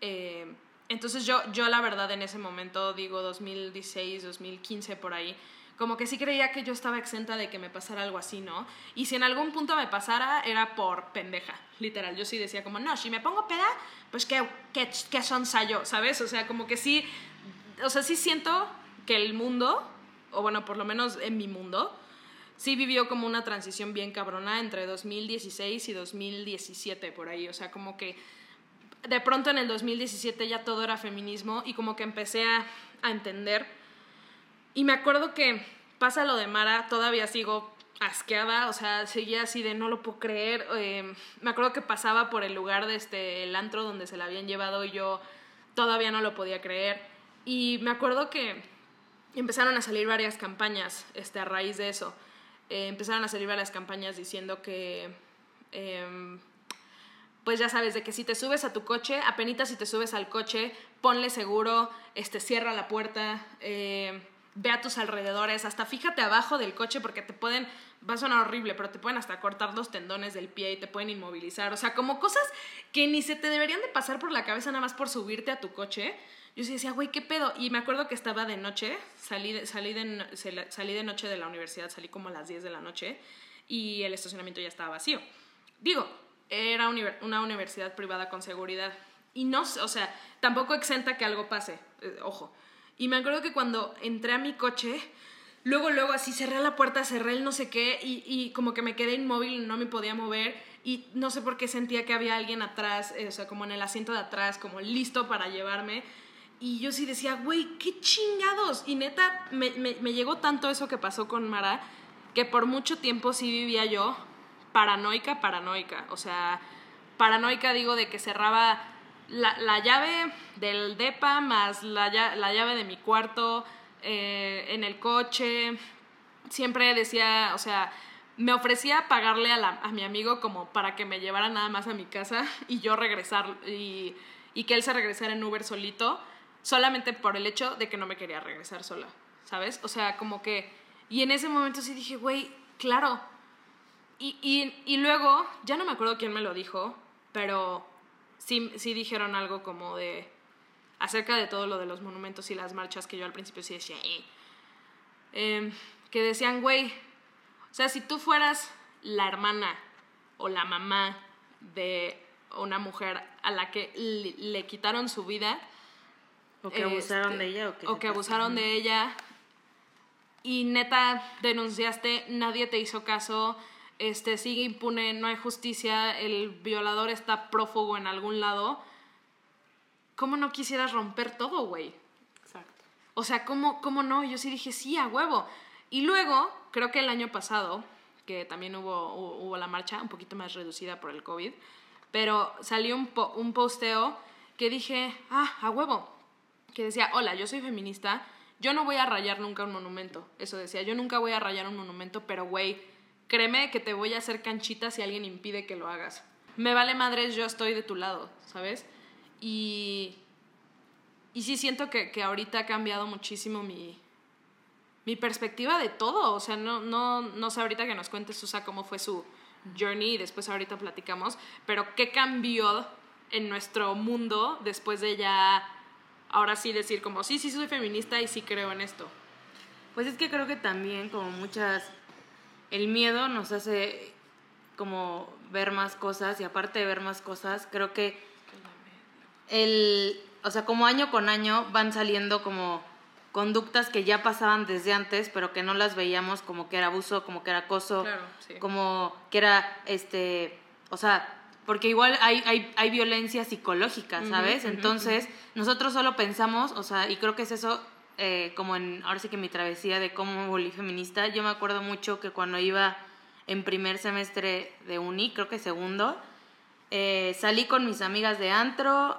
Speaker 2: eh, entonces yo, yo la verdad en ese momento, digo 2016, 2015 por ahí, como que sí creía que yo estaba exenta de que me pasara algo así, ¿no? Y si en algún punto me pasara, era por pendeja, literal. Yo sí decía como, no, si me pongo peda, pues qué, qué, qué sonsa yo, ¿sabes? O sea, como que sí, o sea, sí siento que el mundo, o bueno, por lo menos en mi mundo, sí vivió como una transición bien cabrona entre 2016 y 2017 por ahí. O sea, como que de pronto en el 2017 ya todo era feminismo y como que empecé a, a entender. Y me acuerdo que pasa lo de Mara, todavía sigo asqueada, o sea, seguía así de no lo puedo creer. eh, me acuerdo que pasaba por el lugar de este, el antro donde se la habían llevado y yo todavía no lo podía creer. Y me acuerdo que empezaron a salir varias campañas este, a raíz de eso. Eh, empezaron a salir varias campañas diciendo que, em, pues ya sabes, de que si te subes a tu coche, apenas si te subes al coche, ponle seguro, este, cierra la puerta, eh, ve a tus alrededores, hasta fíjate abajo del coche porque te pueden, va a sonar horrible, pero te pueden hasta cortar los tendones del pie y te pueden inmovilizar. O sea, como cosas que ni se te deberían de pasar por la cabeza nada más por subirte a tu coche. Yo sí decía, güey, ¿qué pedo? Y me acuerdo que estaba de noche, salí salí, de, salí de noche de la universidad, salí como a las 10 de la noche y el estacionamiento ya estaba vacío. Digo, era una universidad privada con seguridad. Y no, o sea, tampoco exenta que algo pase, eh, ojo. Y me acuerdo que cuando entré a mi coche, luego, luego así cerré la puerta, cerré el no sé qué y, y como que me quedé inmóvil, no me podía mover y no sé por qué sentía que había alguien atrás, eh, o sea, como en el asiento de atrás, como listo para llevarme. Y yo sí decía, güey, qué chingados. Y neta, me, me, me llegó tanto eso que pasó con Mara, que por mucho tiempo sí vivía yo paranoica, paranoica. O sea, paranoica digo de que cerraba la, la llave del DEPA más la, la llave de mi cuarto eh, en el coche. Siempre decía, o sea, me ofrecía pagarle a, la- a mi amigo como para que me llevara nada más a mi casa y yo regresar y, y que él se regresara en Uber solito, solamente por el hecho de que no me quería regresar sola, ¿sabes? O sea, como que... Y en ese momento sí dije, güey, claro, Y, y, y luego, ya no me acuerdo quién me lo dijo, pero sí, sí dijeron algo como de acerca de todo lo de los monumentos y las marchas que yo al principio sí decía, "Eh". Em, que decían, güey, o sea, si tú fueras la hermana o la mamá de una mujer a la que le, le quitaron su vida,
Speaker 3: O que abusaron
Speaker 2: este,
Speaker 3: de ella o que...
Speaker 2: o que abusaron de ella y neta denunciaste, nadie te hizo caso, este sigue impune, no hay justicia, el violador está prófugo en algún lado. ¿Cómo no quisieras romper todo, güey?
Speaker 4: Exacto.
Speaker 2: O sea, ¿cómo, ¿cómo no? Yo sí dije, sí, a huevo. Y luego, creo que el año pasado, que también hubo, hubo, hubo la marcha, un poquito más reducida por el COVID, pero salió un, po- un posteo que dije, ah, a huevo, que decía, hola, yo soy feminista, yo no voy a rayar nunca un monumento. Eso decía, yo nunca voy a rayar un monumento, pero güey, créeme que te voy a hacer canchita si alguien impide que lo hagas. Me vale madres, yo estoy de tu lado, ¿sabes? Y, y sí siento que, que ahorita ha cambiado muchísimo mi, mi perspectiva de todo. O sea, no, no, no sé ahorita que nos cuentes, Susa, cómo fue su journey y después ahorita platicamos, pero qué cambió en nuestro mundo después de ya, ahora sí decir como, sí, sí soy feminista y sí creo en esto.
Speaker 3: Pues es que creo que también como muchas... El miedo nos hace como ver más cosas y aparte de ver más cosas, creo que el... O sea, como año con año van saliendo como conductas que ya pasaban desde antes, pero que no las veíamos como que era abuso, como que era acoso,
Speaker 2: Claro, sí.
Speaker 3: como que era, este, o sea, porque igual hay, hay, hay violencia psicológica, ¿sabes? Entonces, nosotros solo pensamos, o sea, y creo que es eso, eh, como en, ahora sí que mi travesía de cómo me volví feminista, yo me acuerdo mucho que cuando iba en primer semestre de uni, creo que segundo, eh, salí con mis amigas de antro,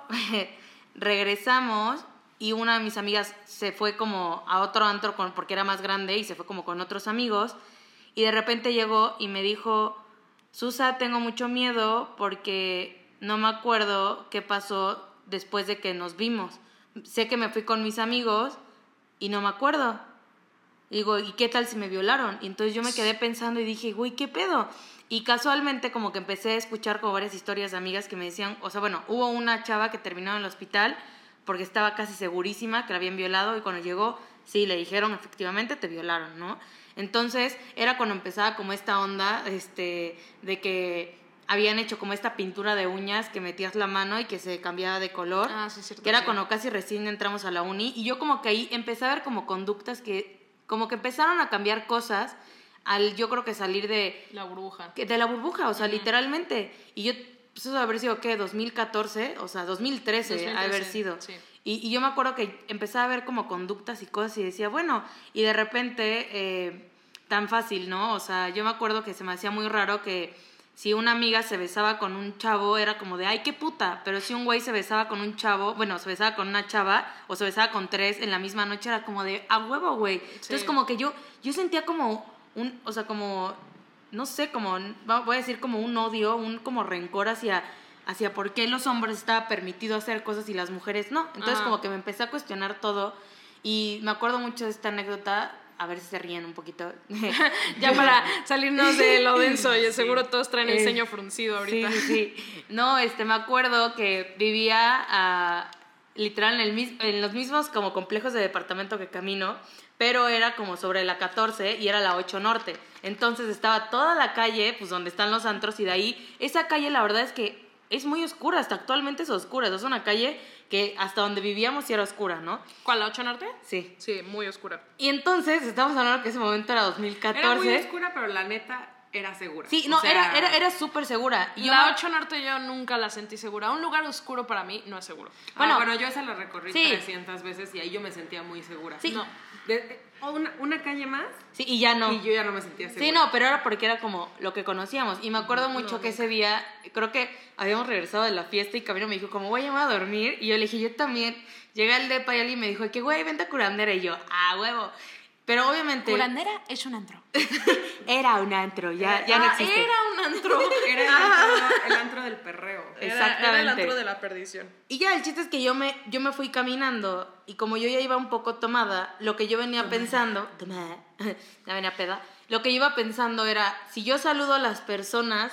Speaker 3: regresamos y una de mis amigas se fue como a otro antro con, porque era más grande y se fue como con otros amigos y de repente llegó y me dijo, Susa, tengo mucho miedo porque no me acuerdo qué pasó después de que nos vimos. Sé que me fui con mis amigos y no me acuerdo. Digo, ¿y qué tal si me violaron? Y entonces yo me quedé pensando y dije, güey, ¿qué pedo? Y casualmente como que empecé a escuchar como varias historias de amigas que me decían, o sea, bueno, hubo una chava que terminó en el hospital porque estaba casi segurísima que la habían violado y cuando llegó, sí, le dijeron, efectivamente, te violaron, ¿no? Entonces era cuando empezaba como esta onda, este, de que habían hecho como esta pintura de uñas que metías la mano y que se cambiaba de color.
Speaker 2: Ah, sí, cierto,
Speaker 3: Que era
Speaker 2: sí.
Speaker 3: cuando casi recién entramos a la uni. Y yo como que ahí empecé a ver como conductas que, como que empezaron a cambiar cosas al yo creo que salir de,
Speaker 2: La burbuja.
Speaker 3: que- de la burbuja, o sea, literalmente. Y yo, pues eso debe haber sido, ¿qué? 2014, o sea, 2013,
Speaker 2: 2013,
Speaker 3: haber sido.
Speaker 2: sí.
Speaker 3: Y, y yo me acuerdo que empecé a ver como conductas y cosas y decía, bueno, y de repente, eh, tan fácil, ¿no? O sea, yo me acuerdo que se me hacía muy raro que si una amiga se besaba con un chavo, era como de, ay, qué puta. Pero si un güey se besaba con un chavo, bueno, se besaba con una chava o se besaba con tres en la misma noche, era como de, a huevo, güey. Entonces, como que yo, yo sentía como un, o sea, como, no sé, como, voy a decir como un odio, un como rencor hacia, hacia por qué los hombres estaba permitido hacer cosas y las mujeres no. Entonces, como que me empecé a cuestionar todo y me acuerdo mucho de esta anécdota, a ver si se ríen un poquito.
Speaker 2: Ya para salirnos de lo denso, y seguro todos traen el ceño fruncido ahorita.
Speaker 3: Sí, sí. No, este, me acuerdo que vivía ah, literal en, el, mis- en los mismos como complejos de departamento que camino, pero era como sobre la 14 y era la 8 Norte. Entonces estaba toda la calle, pues donde están los antros y de ahí, esa calle la verdad es que es muy oscura, hasta actualmente es oscura, es una calle que hasta donde vivíamos sí era oscura, ¿no?
Speaker 2: ¿Cuál, la 8 Norte?
Speaker 3: Sí.
Speaker 2: Sí, muy oscura.
Speaker 3: Y entonces, estamos hablando que ese momento era 2014.
Speaker 4: Era muy oscura, pero la neta era segura.
Speaker 3: Sí,
Speaker 4: O
Speaker 3: no,
Speaker 4: sea,
Speaker 3: era, era, era súper segura. Y
Speaker 2: la
Speaker 3: me-
Speaker 2: 8 Norte yo nunca la sentí segura. Un lugar oscuro para mí no es seguro.
Speaker 4: Bueno,
Speaker 3: Bueno,
Speaker 4: bueno, yo esa la recorrí
Speaker 3: sí.
Speaker 4: 300 veces y ahí yo me sentía muy segura.
Speaker 3: Sí.
Speaker 4: No. De- una, una calle más
Speaker 3: Sí, y ya no.
Speaker 4: y yo ya no me sentía segura.
Speaker 3: Sí, no, pero era porque era como lo que conocíamos. Y me acuerdo mucho que ese día, creo que habíamos regresado de la fiesta y Camilo me dijo, como voy a llamar a dormir. Y yo le dije, yo también. Llegué al depa y alguien me dijo, que güey, vente a curandera. Y yo, ah, huevo. Pero obviamente
Speaker 2: Curandera es un antro.
Speaker 3: era un antro, ya, ya no
Speaker 2: Ah,
Speaker 3: existe.
Speaker 2: Era un antro.
Speaker 4: Era el antro, el antro del perreo.
Speaker 2: Era- Era,
Speaker 3: Exactamente.
Speaker 2: el antro de la perdición.
Speaker 3: Y ya, el chiste es que yo me, yo me fui caminando y como yo ya iba un poco tomada, lo que yo venía pensando, tomada, ya venía peda, lo que yo iba pensando era, si yo saludo a las personas,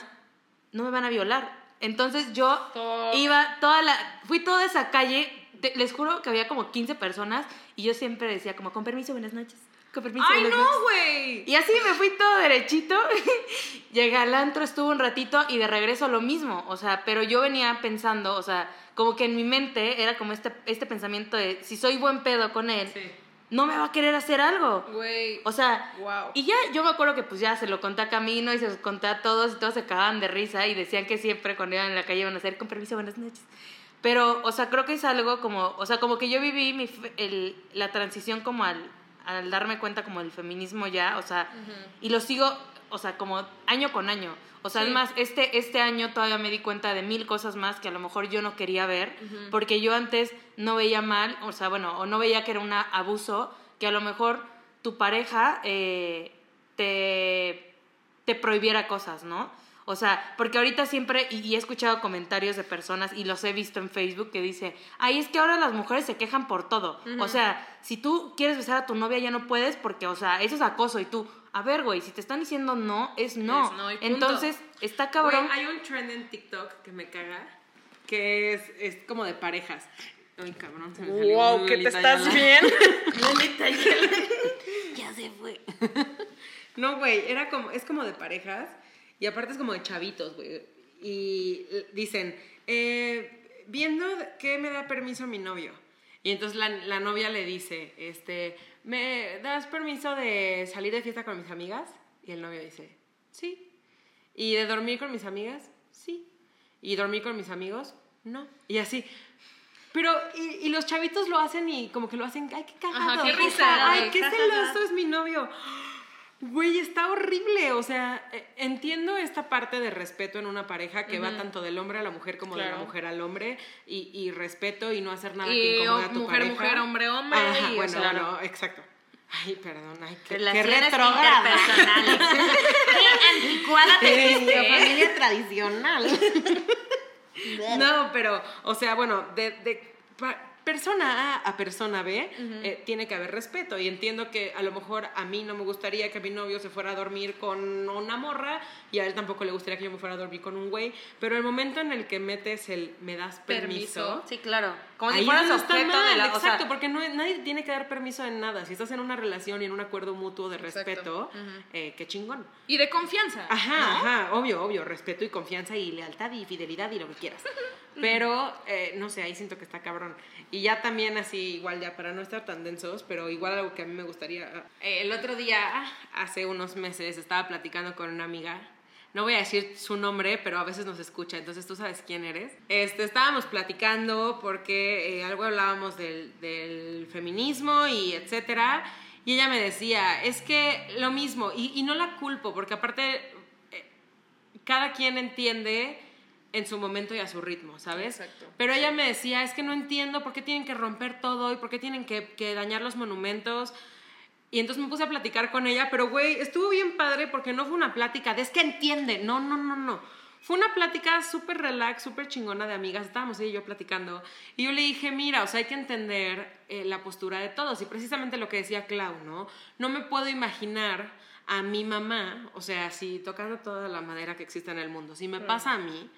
Speaker 3: no me van a violar. Entonces yo iba toda la, fui toda esa calle, te- les juro que había como 15 personas y yo siempre decía como, con permiso, buenas noches. Con permiso,
Speaker 2: ¡Ay, no,
Speaker 3: noches".
Speaker 2: güey!
Speaker 3: Y así me fui todo derechito. Llegué al antro, estuve un ratito y de regreso lo mismo. O sea, pero yo venía pensando, o sea, como que en mi mente era como este, este pensamiento de si soy buen pedo con él,
Speaker 4: Sí.
Speaker 3: no me va a querer hacer algo.
Speaker 2: Güey.
Speaker 3: O sea,
Speaker 2: Wow.
Speaker 3: y ya yo me acuerdo que pues ya se lo conté a Camino y se los conté a todos y todos se cagaban de risa y decían que siempre cuando iban en la calle iban a hacer con permiso, buenas noches. Pero, o sea, creo que es algo como, o sea, como que yo viví mi, el- la transición como al, al darme cuenta como el feminismo ya, o sea, y lo sigo, o sea, como año con año. O sea,
Speaker 2: Sí.
Speaker 3: es más, este, este año todavía me di cuenta de mil cosas más que a lo mejor yo no quería ver, porque yo antes no veía mal, o sea, bueno, o no veía que era un abuso, que a lo mejor tu pareja eh, te, te prohibiera cosas, ¿no? O sea, porque ahorita siempre, y, y he escuchado comentarios de personas, y los he visto en Facebook, que dice, ay, es que ahora las mujeres se quejan por todo. O sea, si tú quieres besar a tu novia ya no puedes porque, o sea, eso es acoso, y tú, a ver, güey, si te están diciendo no, es no.
Speaker 2: Es no y punto.
Speaker 3: Entonces, está cabrón.
Speaker 4: Hay un trend en TikTok que me caga, que es, es como de parejas. Ay, cabrón, se me salió
Speaker 2: Wow, que te estás bien.
Speaker 3: ya se fue.
Speaker 4: No, güey, era como, es como de parejas y aparte es como de chavitos, güey. Y dicen, eh, viendo qué me da permiso mi novio. Y entonces la, la novia le dice, este, ¿me das permiso de salir de fiesta con mis amigas? Y el novio dice, sí. ¿Y de dormir con mis amigas? Sí. ¿Y dormir con mis amigos? No. Y así. Pero, y, y los chavitos lo hacen y como que lo hacen, ay, qué cagado.
Speaker 2: Ajá, qué risa,
Speaker 4: Ay, qué celoso es mi novio. Güey, está horrible. O sea, eh, entiendo esta parte de respeto en una pareja que va tanto del hombre a la mujer como de
Speaker 2: Claro.
Speaker 4: la mujer al hombre y, y respeto y no hacer nada que
Speaker 2: Y
Speaker 4: incomode a tu
Speaker 2: mujer,
Speaker 4: pareja.
Speaker 2: mujer, hombre, hombre.
Speaker 4: Ajá,
Speaker 2: y,
Speaker 4: bueno,
Speaker 2: sea,
Speaker 4: bueno, exacto. Ay, perdón, ay, qué, qué retrograda.
Speaker 3: Qué anticuada te
Speaker 4: Sí, familia tradicional. no, pero, o sea, bueno, de, de pa- persona A a persona B eh, tiene que haber respeto. Y entiendo que a lo mejor a mí no me gustaría que mi novio se fuera a dormir con una morra y a él tampoco le gustaría que yo me fuera a dormir con un güey. Pero el momento en el que metes el me das permiso.
Speaker 2: Permiso.
Speaker 3: Sí, claro. Como si fueras
Speaker 4: está
Speaker 3: objeto de
Speaker 4: mal,
Speaker 3: la... o sea,
Speaker 4: Exacto, porque no, nadie tiene que dar permiso en nada. Si estás en una relación y en un acuerdo mutuo de respeto, eh, qué chingón.
Speaker 2: Y de confianza.
Speaker 4: Ajá,
Speaker 2: ¿no?
Speaker 4: ajá, obvio, obvio, respeto y confianza y lealtad y fidelidad y lo que quieras. Pero, eh, no sé, ahí siento que está cabrón. Y ya también así, igual ya para no estar tan densos, pero igual algo que a mí me gustaría. eh, el otro día, hace unos meses, estaba platicando con una amiga. No voy a decir su nombre, pero a veces nos escucha, entonces tú sabes quién eres. Este, estábamos platicando porque eh, algo hablábamos del, del feminismo y etcétera. Y ella me decía, es que lo mismo, y, y no la culpo, porque aparte eh, cada quien entiende en su momento y a su ritmo, ¿sabes?
Speaker 2: Exacto.
Speaker 4: Pero ella me decía, es que no entiendo por qué tienen que romper todo y por qué tienen que, que dañar los monumentos. Y entonces me puse a platicar con ella, pero güey, estuvo bien padre porque no fue una plática de es que entiende, no, no, no, no. Fue una plática súper relax, súper chingona de amigas, estábamos ella y yo platicando. Y yo le dije, mira, o sea, hay que entender eh, la postura de todos. Y precisamente lo que decía Clau, ¿no? No me puedo imaginar a mi mamá, o sea, si tocando toda la madera que existe en el mundo, si me pasa a mí,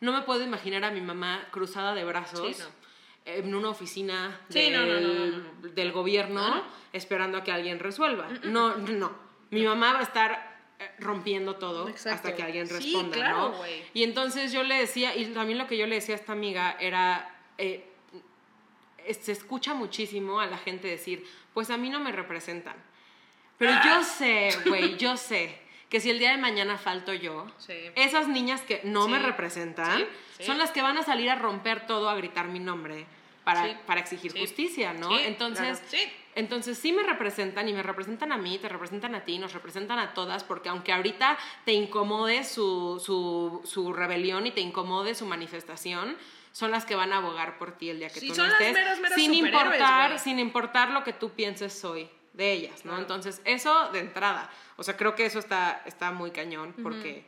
Speaker 4: no me puedo imaginar a mi mamá cruzada de brazos
Speaker 2: Sí, no.
Speaker 4: en una oficina
Speaker 2: Sí,
Speaker 4: del,
Speaker 2: no, no, no, no, no.
Speaker 4: del gobierno esperando a que alguien resuelva. No, no. Mi mamá va a estar eh, rompiendo todo
Speaker 2: Exacto.
Speaker 4: hasta que alguien
Speaker 2: Sí,
Speaker 4: responda,
Speaker 2: claro,
Speaker 4: ¿no? Y entonces yo le decía, y también lo que yo le decía a esta amiga era, eh, eh, se escucha muchísimo a la gente decir, pues a mí no me representan. Pero
Speaker 2: Ah.
Speaker 4: yo sé, güey, yo sé que si el día de mañana falto yo,
Speaker 2: Sí.
Speaker 4: esas niñas que no
Speaker 2: Sí.
Speaker 4: me representan
Speaker 2: Sí,
Speaker 4: son las que van a salir a romper todo, a gritar mi nombre para, para exigir justicia, ¿no? Entonces,
Speaker 2: claro.
Speaker 4: Entonces sí me representan y me representan a mí, te representan a ti, nos representan a todas, porque aunque ahorita te incomode su, su, su rebelión y te incomode su manifestación, son las que van a abogar por ti el día que
Speaker 2: Sí,
Speaker 4: tú no estés, sin importar, sin importar lo que tú pienses soy. De ellas, ¿no? Entonces, eso de entrada. O sea, creo que eso está, está muy cañón porque,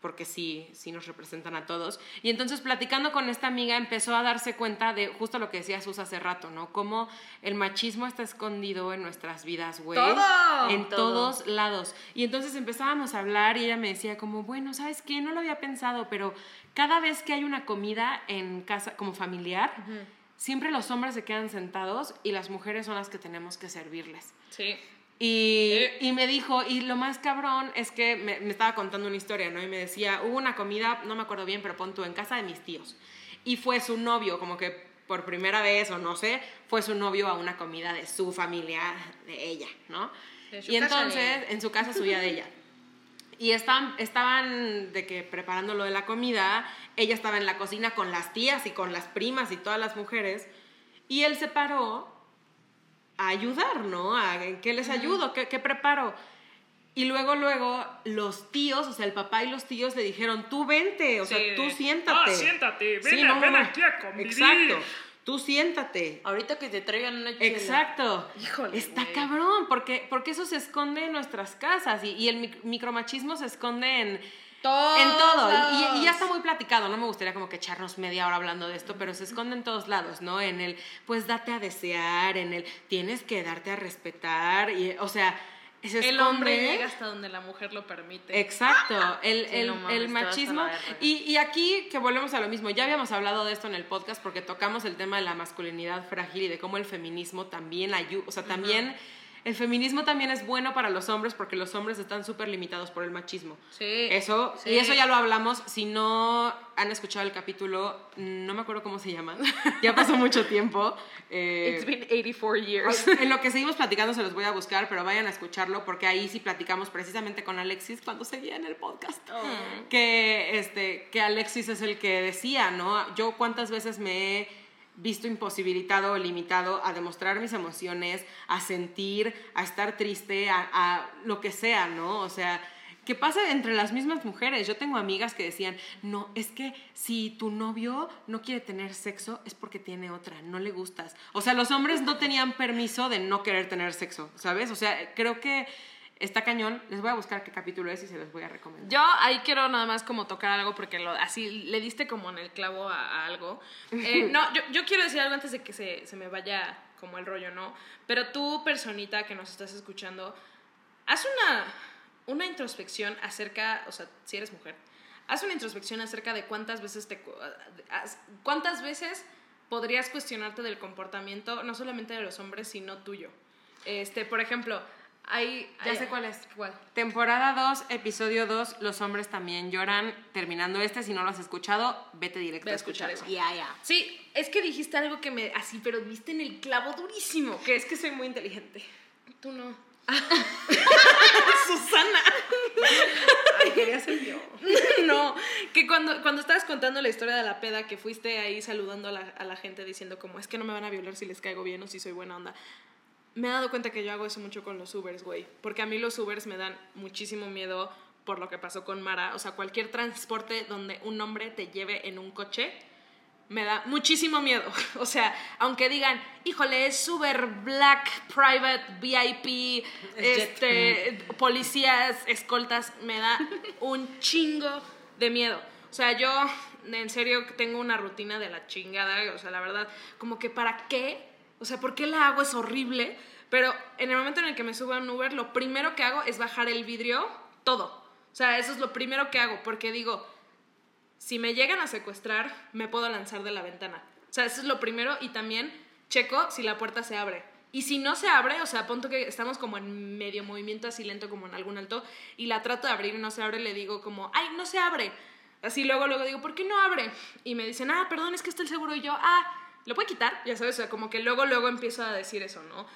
Speaker 4: porque sí, sí nos representan a todos. Y entonces, platicando con esta amiga, empezó a darse cuenta de justo lo que decía Sus hace rato, ¿no? Cómo el machismo está escondido en nuestras vidas, güey.
Speaker 2: ¡Todo!
Speaker 4: En
Speaker 3: Todo.
Speaker 4: todos lados. Y entonces empezábamos a hablar y ella me decía como, bueno, ¿sabes qué? No lo había pensado, pero cada vez que hay una comida en casa como familiar, siempre los hombres se quedan sentados y las mujeres son las que tenemos que servirles.
Speaker 2: Sí.
Speaker 4: Y,
Speaker 2: Eh.
Speaker 4: y me dijo, y lo más cabrón es que me, me estaba contando una historia, ¿no? Y me decía, hubo una comida, no me acuerdo bien, pero pon tú, en casa de mis tíos. Y fue su novio, como que por primera vez, o no sé, fue su novio a una comida de su familia, de ella, ¿no?
Speaker 2: De su
Speaker 4: y entonces, en su casa suya de ella. Y estaban, estaban de que preparando lo de la comida, ella estaba en la cocina con las tías y con las primas y todas las mujeres, y él se paró a ayudar, ¿no? A, ¿en ¿Qué les ayudo? ¿Qué, qué preparo? Y luego, luego, los tíos, o sea, el papá y los tíos le dijeron, tú vente, o sea,
Speaker 2: Sí,
Speaker 4: tú siéntate.
Speaker 2: "Ah, siéntate,
Speaker 4: Sí,
Speaker 2: ven,
Speaker 4: no,
Speaker 2: ven
Speaker 4: no,
Speaker 2: aquí a convivir".
Speaker 4: Exacto, tú siéntate.
Speaker 3: Ahorita que te traigan una chela.
Speaker 4: Exacto.
Speaker 2: Híjole,
Speaker 4: Está cabrón, porque, porque eso se esconde en nuestras casas y, y el mic- micromachismo se esconde en,
Speaker 2: Todos
Speaker 4: en todo. Y- Y, ya está muy platicado, no me gustaría como que echarnos media hora hablando de esto, pero se esconde en todos lados, ¿no? En el, pues date a desear, en el, tienes que darte a respetar, y, o sea, se.
Speaker 2: El hombre llega hasta donde la mujer lo permite.
Speaker 4: Exacto, el,
Speaker 3: Sí,
Speaker 4: el-
Speaker 3: no mames,
Speaker 4: machismo. Y, y aquí que volvemos a lo mismo, ya habíamos hablado de esto en el podcast porque tocamos el tema de la masculinidad frágil y de cómo el feminismo también ayuda, o sea, también... El feminismo también es bueno para los hombres porque los hombres están súper limitados por el machismo.
Speaker 2: Sí.
Speaker 4: Eso,
Speaker 2: Sí.
Speaker 4: y eso ya lo hablamos. Si no han escuchado el capítulo, no me acuerdo cómo se llama. ya pasó mucho tiempo. Eh,
Speaker 2: It's been 84 years.
Speaker 4: en lo que seguimos platicando se los voy a buscar, pero vayan a escucharlo porque ahí sí platicamos precisamente con Alexis cuando seguía en el podcast. Que, este, que Alexis es el que decía, ¿no? Yo cuántas veces me he visto imposibilitado o limitado a demostrar mis emociones, a sentir, a estar triste, a, a lo que sea, ¿no? O sea, que pasa entre las mismas mujeres. Yo tengo amigas que decían, no, es que si tu novio no quiere tener sexo es porque tiene otra, no le gustas. O sea, los hombres no tenían permiso de no querer tener sexo, ¿sabes? O sea, creo que está cañón. Les voy a buscar qué capítulo es y se los voy a recomendar.
Speaker 2: Yo ahí quiero nada más como tocar algo porque lo, así le diste como en el clavo a, a algo. Eh, no, yo, yo quiero decir algo antes de que se, se me vaya como el rollo, ¿no? Pero tú, personita que nos estás escuchando, haz una, una introspección acerca, o sea, si eres mujer, haz una introspección acerca de cuántas veces te... cuántas veces podrías cuestionarte del comportamiento, no solamente de los hombres, sino tuyo. Este, por ejemplo, hay...
Speaker 4: Ya
Speaker 2: hay-
Speaker 4: sé cuál es.
Speaker 2: ¿Cuál?
Speaker 4: Temporada 2, episodio 2, los hombres también lloran. Terminando este, si no lo has escuchado, vete directo
Speaker 2: Ve a escuchar
Speaker 4: escucharlo.
Speaker 2: eso.
Speaker 3: Ya, ya.
Speaker 2: Sí, es que dijiste algo que me así, pero viste en el clavo durísimo. Que es que soy muy inteligente. Tú no. Susana.
Speaker 4: Ay, quería ser yo.
Speaker 2: no, que cuando, cuando estabas contando la historia de la peda, que fuiste ahí saludando a la, a la gente diciendo como, es que no me van a violar si les caigo bien o si soy buena onda. Me he dado cuenta que yo hago eso mucho con los Ubers, güey. Porque a mí los Ubers me dan muchísimo miedo por lo que pasó con Mara. O sea, cualquier transporte donde un hombre te lleve en un coche, me da muchísimo miedo. O sea, aunque digan, híjole, es Uber Black, Private, VIP,
Speaker 4: Es
Speaker 2: este, policías, escoltas, me da un chingo de miedo. O sea, yo en serio tengo una rutina de la chingada. O sea, la verdad, como que para qué o sea, ¿por qué la hago? Es horrible. Pero en el momento en el que me subo a un Uber, lo primero que hago es bajar el vidrio, todo. O sea, eso es lo primero que hago, porque digo, si me llegan a secuestrar, me puedo lanzar de la ventana. O sea, eso es lo primero y también checo si la puerta se abre. Y si no se abre, o sea, punto que estamos como en medio movimiento así lento como en algún alto y la trato de abrir y no se abre, le digo como, ay, no se abre. Así luego, luego digo, ¿por qué no abre? Y me dicen, ah, perdón, es que está el seguro. Y yo, ah, ¿lo puede quitar? Ya sabes, o sea, como que luego, luego empiezo a decir eso, ¿no?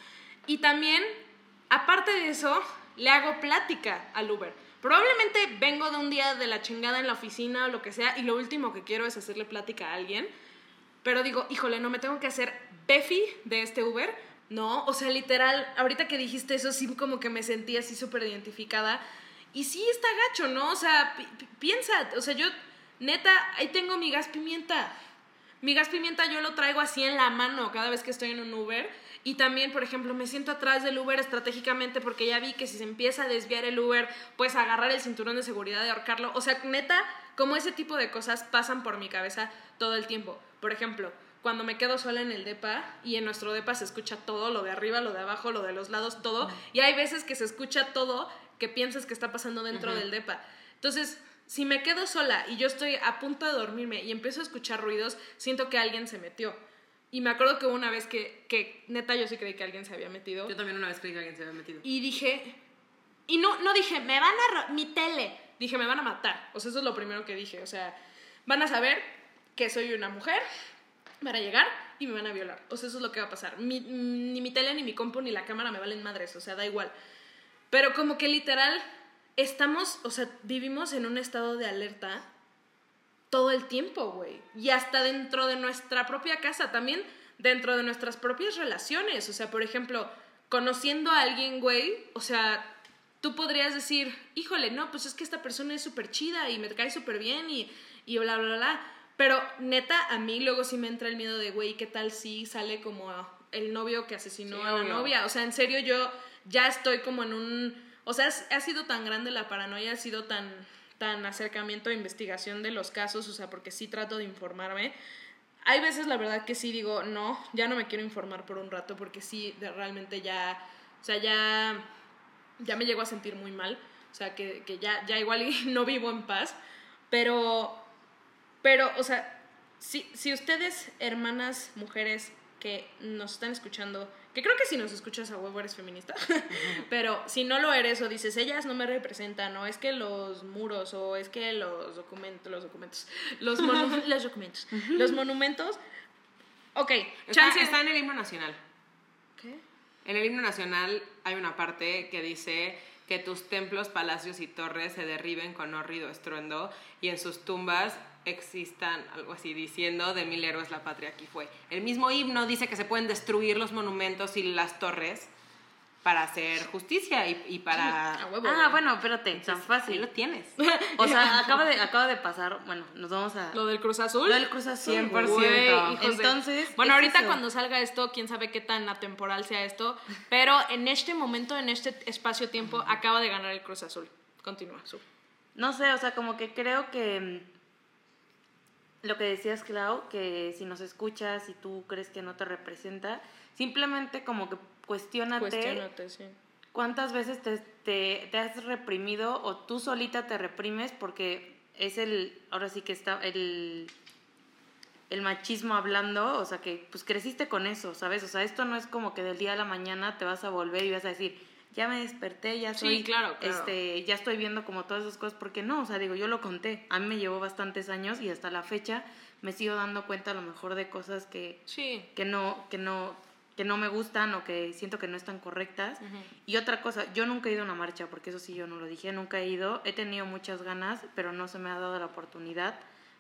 Speaker 2: Y también, aparte de eso, le hago plática al Uber. Probablemente vengo de un día de la chingada en la oficina o lo que sea y lo último que quiero es hacerle plática a alguien. Pero digo, híjole, no me tengo que hacer Befi de este Uber. No, o sea, literal, ahorita que dijiste eso, sí como que me sentí así súper identificada. Y sí está gacho, ¿no? O sea, pi- pi- piensa, o sea, yo, neta, ahí tengo mi gas pimienta. Mi gas pimienta yo lo traigo así en la mano cada vez que estoy en un Uber. Y también, por ejemplo, me siento atrás del Uber estratégicamente porque ya vi que si se empieza a desviar el Uber, pues agarrar el cinturón de seguridad y ahorcarlo. O sea, neta, como ese tipo de cosas pasan por mi cabeza todo el tiempo. Por ejemplo, cuando me quedo sola en el DEPA y en nuestro DEPA se escucha todo, lo de arriba, lo de abajo, lo de los lados, todo. Y hay veces que se escucha todo que piensas que está pasando dentro del DEPA. Entonces, si me quedo sola y yo estoy a punto de dormirme y empiezo a escuchar ruidos, siento que alguien se metió. Y me acuerdo que una vez que, que neta yo sí creí que alguien se había metido.
Speaker 4: Yo también una vez creí que alguien se había metido.
Speaker 2: Y dije, y no, no dije, me van a, mi tele. Dije, me van a matar. O sea, eso es lo primero que dije. O sea, van a saber que soy una mujer, van a llegar y me van a violar. O sea, eso es lo que va a pasar. Mi- ni mi tele, ni mi compu, ni la cámara me valen madres. O sea, da igual. Pero como que literal, estamos, o sea, vivimos en un estado de alerta todo el tiempo, güey. Y hasta dentro de nuestra propia casa, también dentro de nuestras propias relaciones. O sea, por ejemplo, conociendo a alguien, güey, o sea, tú podrías decir, híjole, no, pues es que esta persona es súper chida y me cae súper bien y, y bla, bla, bla. Pero neta, a mí luego sí me entra el miedo de, güey, ¿qué tal si sale como el novio que asesinó
Speaker 4: Sí,
Speaker 2: a la
Speaker 4: obvio.
Speaker 2: novia? O sea, en serio, yo ya estoy como en un... O sea, ha sido tan grande la paranoia, ha sido tan, tan acercamiento a investigación de los casos, o sea, porque sí trato de informarme. Hay veces, la verdad, que sí digo, no, ya no me quiero informar por un rato, porque sí, realmente ya, o sea, ya, ya me llego a sentir muy mal, o sea, que, que ya, ya igual no vivo en paz, pero, pero, o sea, si, si ustedes, hermanas, mujeres que nos están escuchando, que creo que si nos escuchas a huevo eres feminista, pero si no lo eres o dices, ellas no me representan, o es que los muros, o es que los documentos, los documentos, los, monu- los documentos, los monumentos, ok,
Speaker 4: Está,
Speaker 2: chance.
Speaker 4: está en el himno nacional.
Speaker 2: ¿Qué?
Speaker 4: En el himno nacional hay una parte que dice que tus templos, palacios y torres se derriben con horrido estruendo y en sus tumbas existan algo así diciendo de mil héroes la patria aquí fue. El mismo himno dice que se pueden destruir los monumentos y las torres para hacer justicia y, y para...
Speaker 2: A huevo,
Speaker 3: Ah, bueno, espérate, tan
Speaker 4: Ahí
Speaker 3: fácil.
Speaker 4: lo tienes.
Speaker 3: O sea, acaba de, acaba de pasar, bueno, nos vamos a...
Speaker 2: Lo del Cruz Azul.
Speaker 3: Lo del Cruz Azul.
Speaker 4: 100%.
Speaker 2: Güey, hijos de-
Speaker 3: Entonces,
Speaker 2: bueno,
Speaker 3: es
Speaker 2: ahorita
Speaker 3: eso.
Speaker 2: cuando salga esto, quién sabe qué tan atemporal sea esto, pero en este momento, en este espacio-tiempo, acaba de ganar el Cruz Azul. Continúa.
Speaker 3: No sé, o sea, como que creo que mm, lo que decías, Clau, que si nos escuchas y tú crees que no te representa, simplemente como que cuestiónate
Speaker 2: Cuestiónate, sí.
Speaker 3: cuántas veces te, te, te has reprimido o tú solita te reprimes porque es el, ahora sí que está el, el machismo hablando, o sea que pues creciste con eso, ¿sabes? O sea, esto no es como que del día a la mañana te vas a volver y vas a decir, ya me desperté, ya
Speaker 2: Sí,
Speaker 3: soy,
Speaker 2: claro, claro.
Speaker 3: este, ya estoy viendo como todas esas cosas, porque no, o sea, digo, yo lo conté, a mí me llevó bastantes años y hasta la fecha me sigo dando cuenta a lo mejor de cosas que,
Speaker 2: Sí.
Speaker 3: que no, que no, que no me gustan o que siento que no están correctas. Y otra cosa, yo nunca he ido a una marcha, porque eso sí yo no lo dije, nunca he ido, he tenido muchas ganas, pero no se me ha dado la oportunidad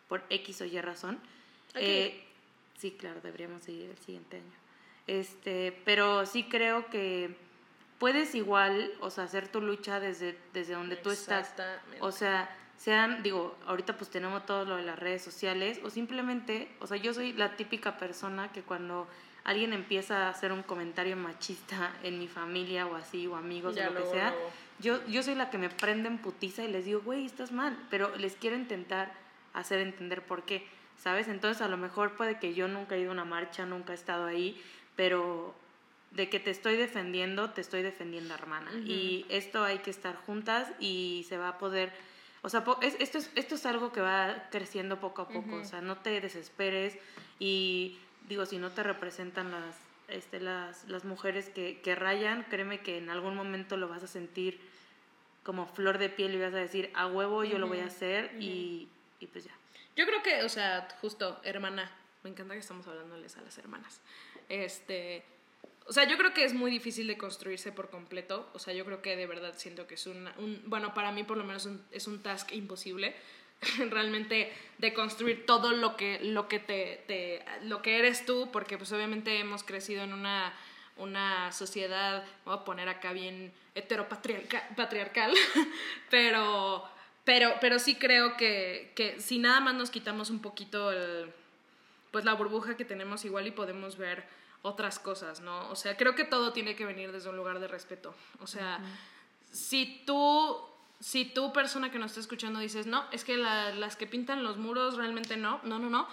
Speaker 3: por X o Y razón.
Speaker 2: Que
Speaker 3: Eh, sí, claro, deberíamos ir el siguiente año. Este, pero sí creo que puedes igual, o sea, hacer tu lucha desde, desde donde tú estás. O sea, sean, digo, ahorita pues tenemos todo lo de las redes sociales, o simplemente, o sea, yo soy la típica persona que cuando alguien empieza a hacer un comentario machista en mi familia o así, o amigos
Speaker 2: Ya
Speaker 3: o lo que
Speaker 2: luego,
Speaker 3: sea, yo, yo soy la que me prende en putiza y les digo, güey, estás mal, pero les quiero intentar hacer entender por qué, ¿sabes? Entonces a lo mejor puede que yo nunca he ido a una marcha, nunca he estado ahí, pero de que te estoy defendiendo, te estoy defendiendo, hermana. Y esto hay que estar juntas y se va a poder, o sea, es- esto, es, esto es algo que va creciendo poco a poco, o sea, no te desesperes y digo, si no te representan las, este, las, las mujeres que, que rayan, créeme que en algún momento lo vas a sentir como flor de piel y vas a decir, a huevo yo lo voy a hacer y, y pues ya.
Speaker 2: Yo creo que, o sea, justo, hermana, me encanta que estamos hablándoles a las hermanas. Este, o sea, yo creo que es muy difícil de construirse por completo. O sea, yo creo que de verdad siento que es una- un, bueno, para mí por lo menos es un task imposible. realmente de construir todo lo que lo que te, te- lo que eres tú porque pues obviamente hemos crecido en una una sociedad voy a poner acá bien heteropatriarcal patriarcal pero pero pero sí creo que, que si nada más nos quitamos un poquito el pues la burbuja que tenemos igual y podemos ver otras cosas, ¿no? O sea, creo que todo tiene que venir desde un lugar de respeto. O sea, si tú, si tú persona que nos está escuchando dices, no, es que la- las que pintan los muros realmente no, no, no, no,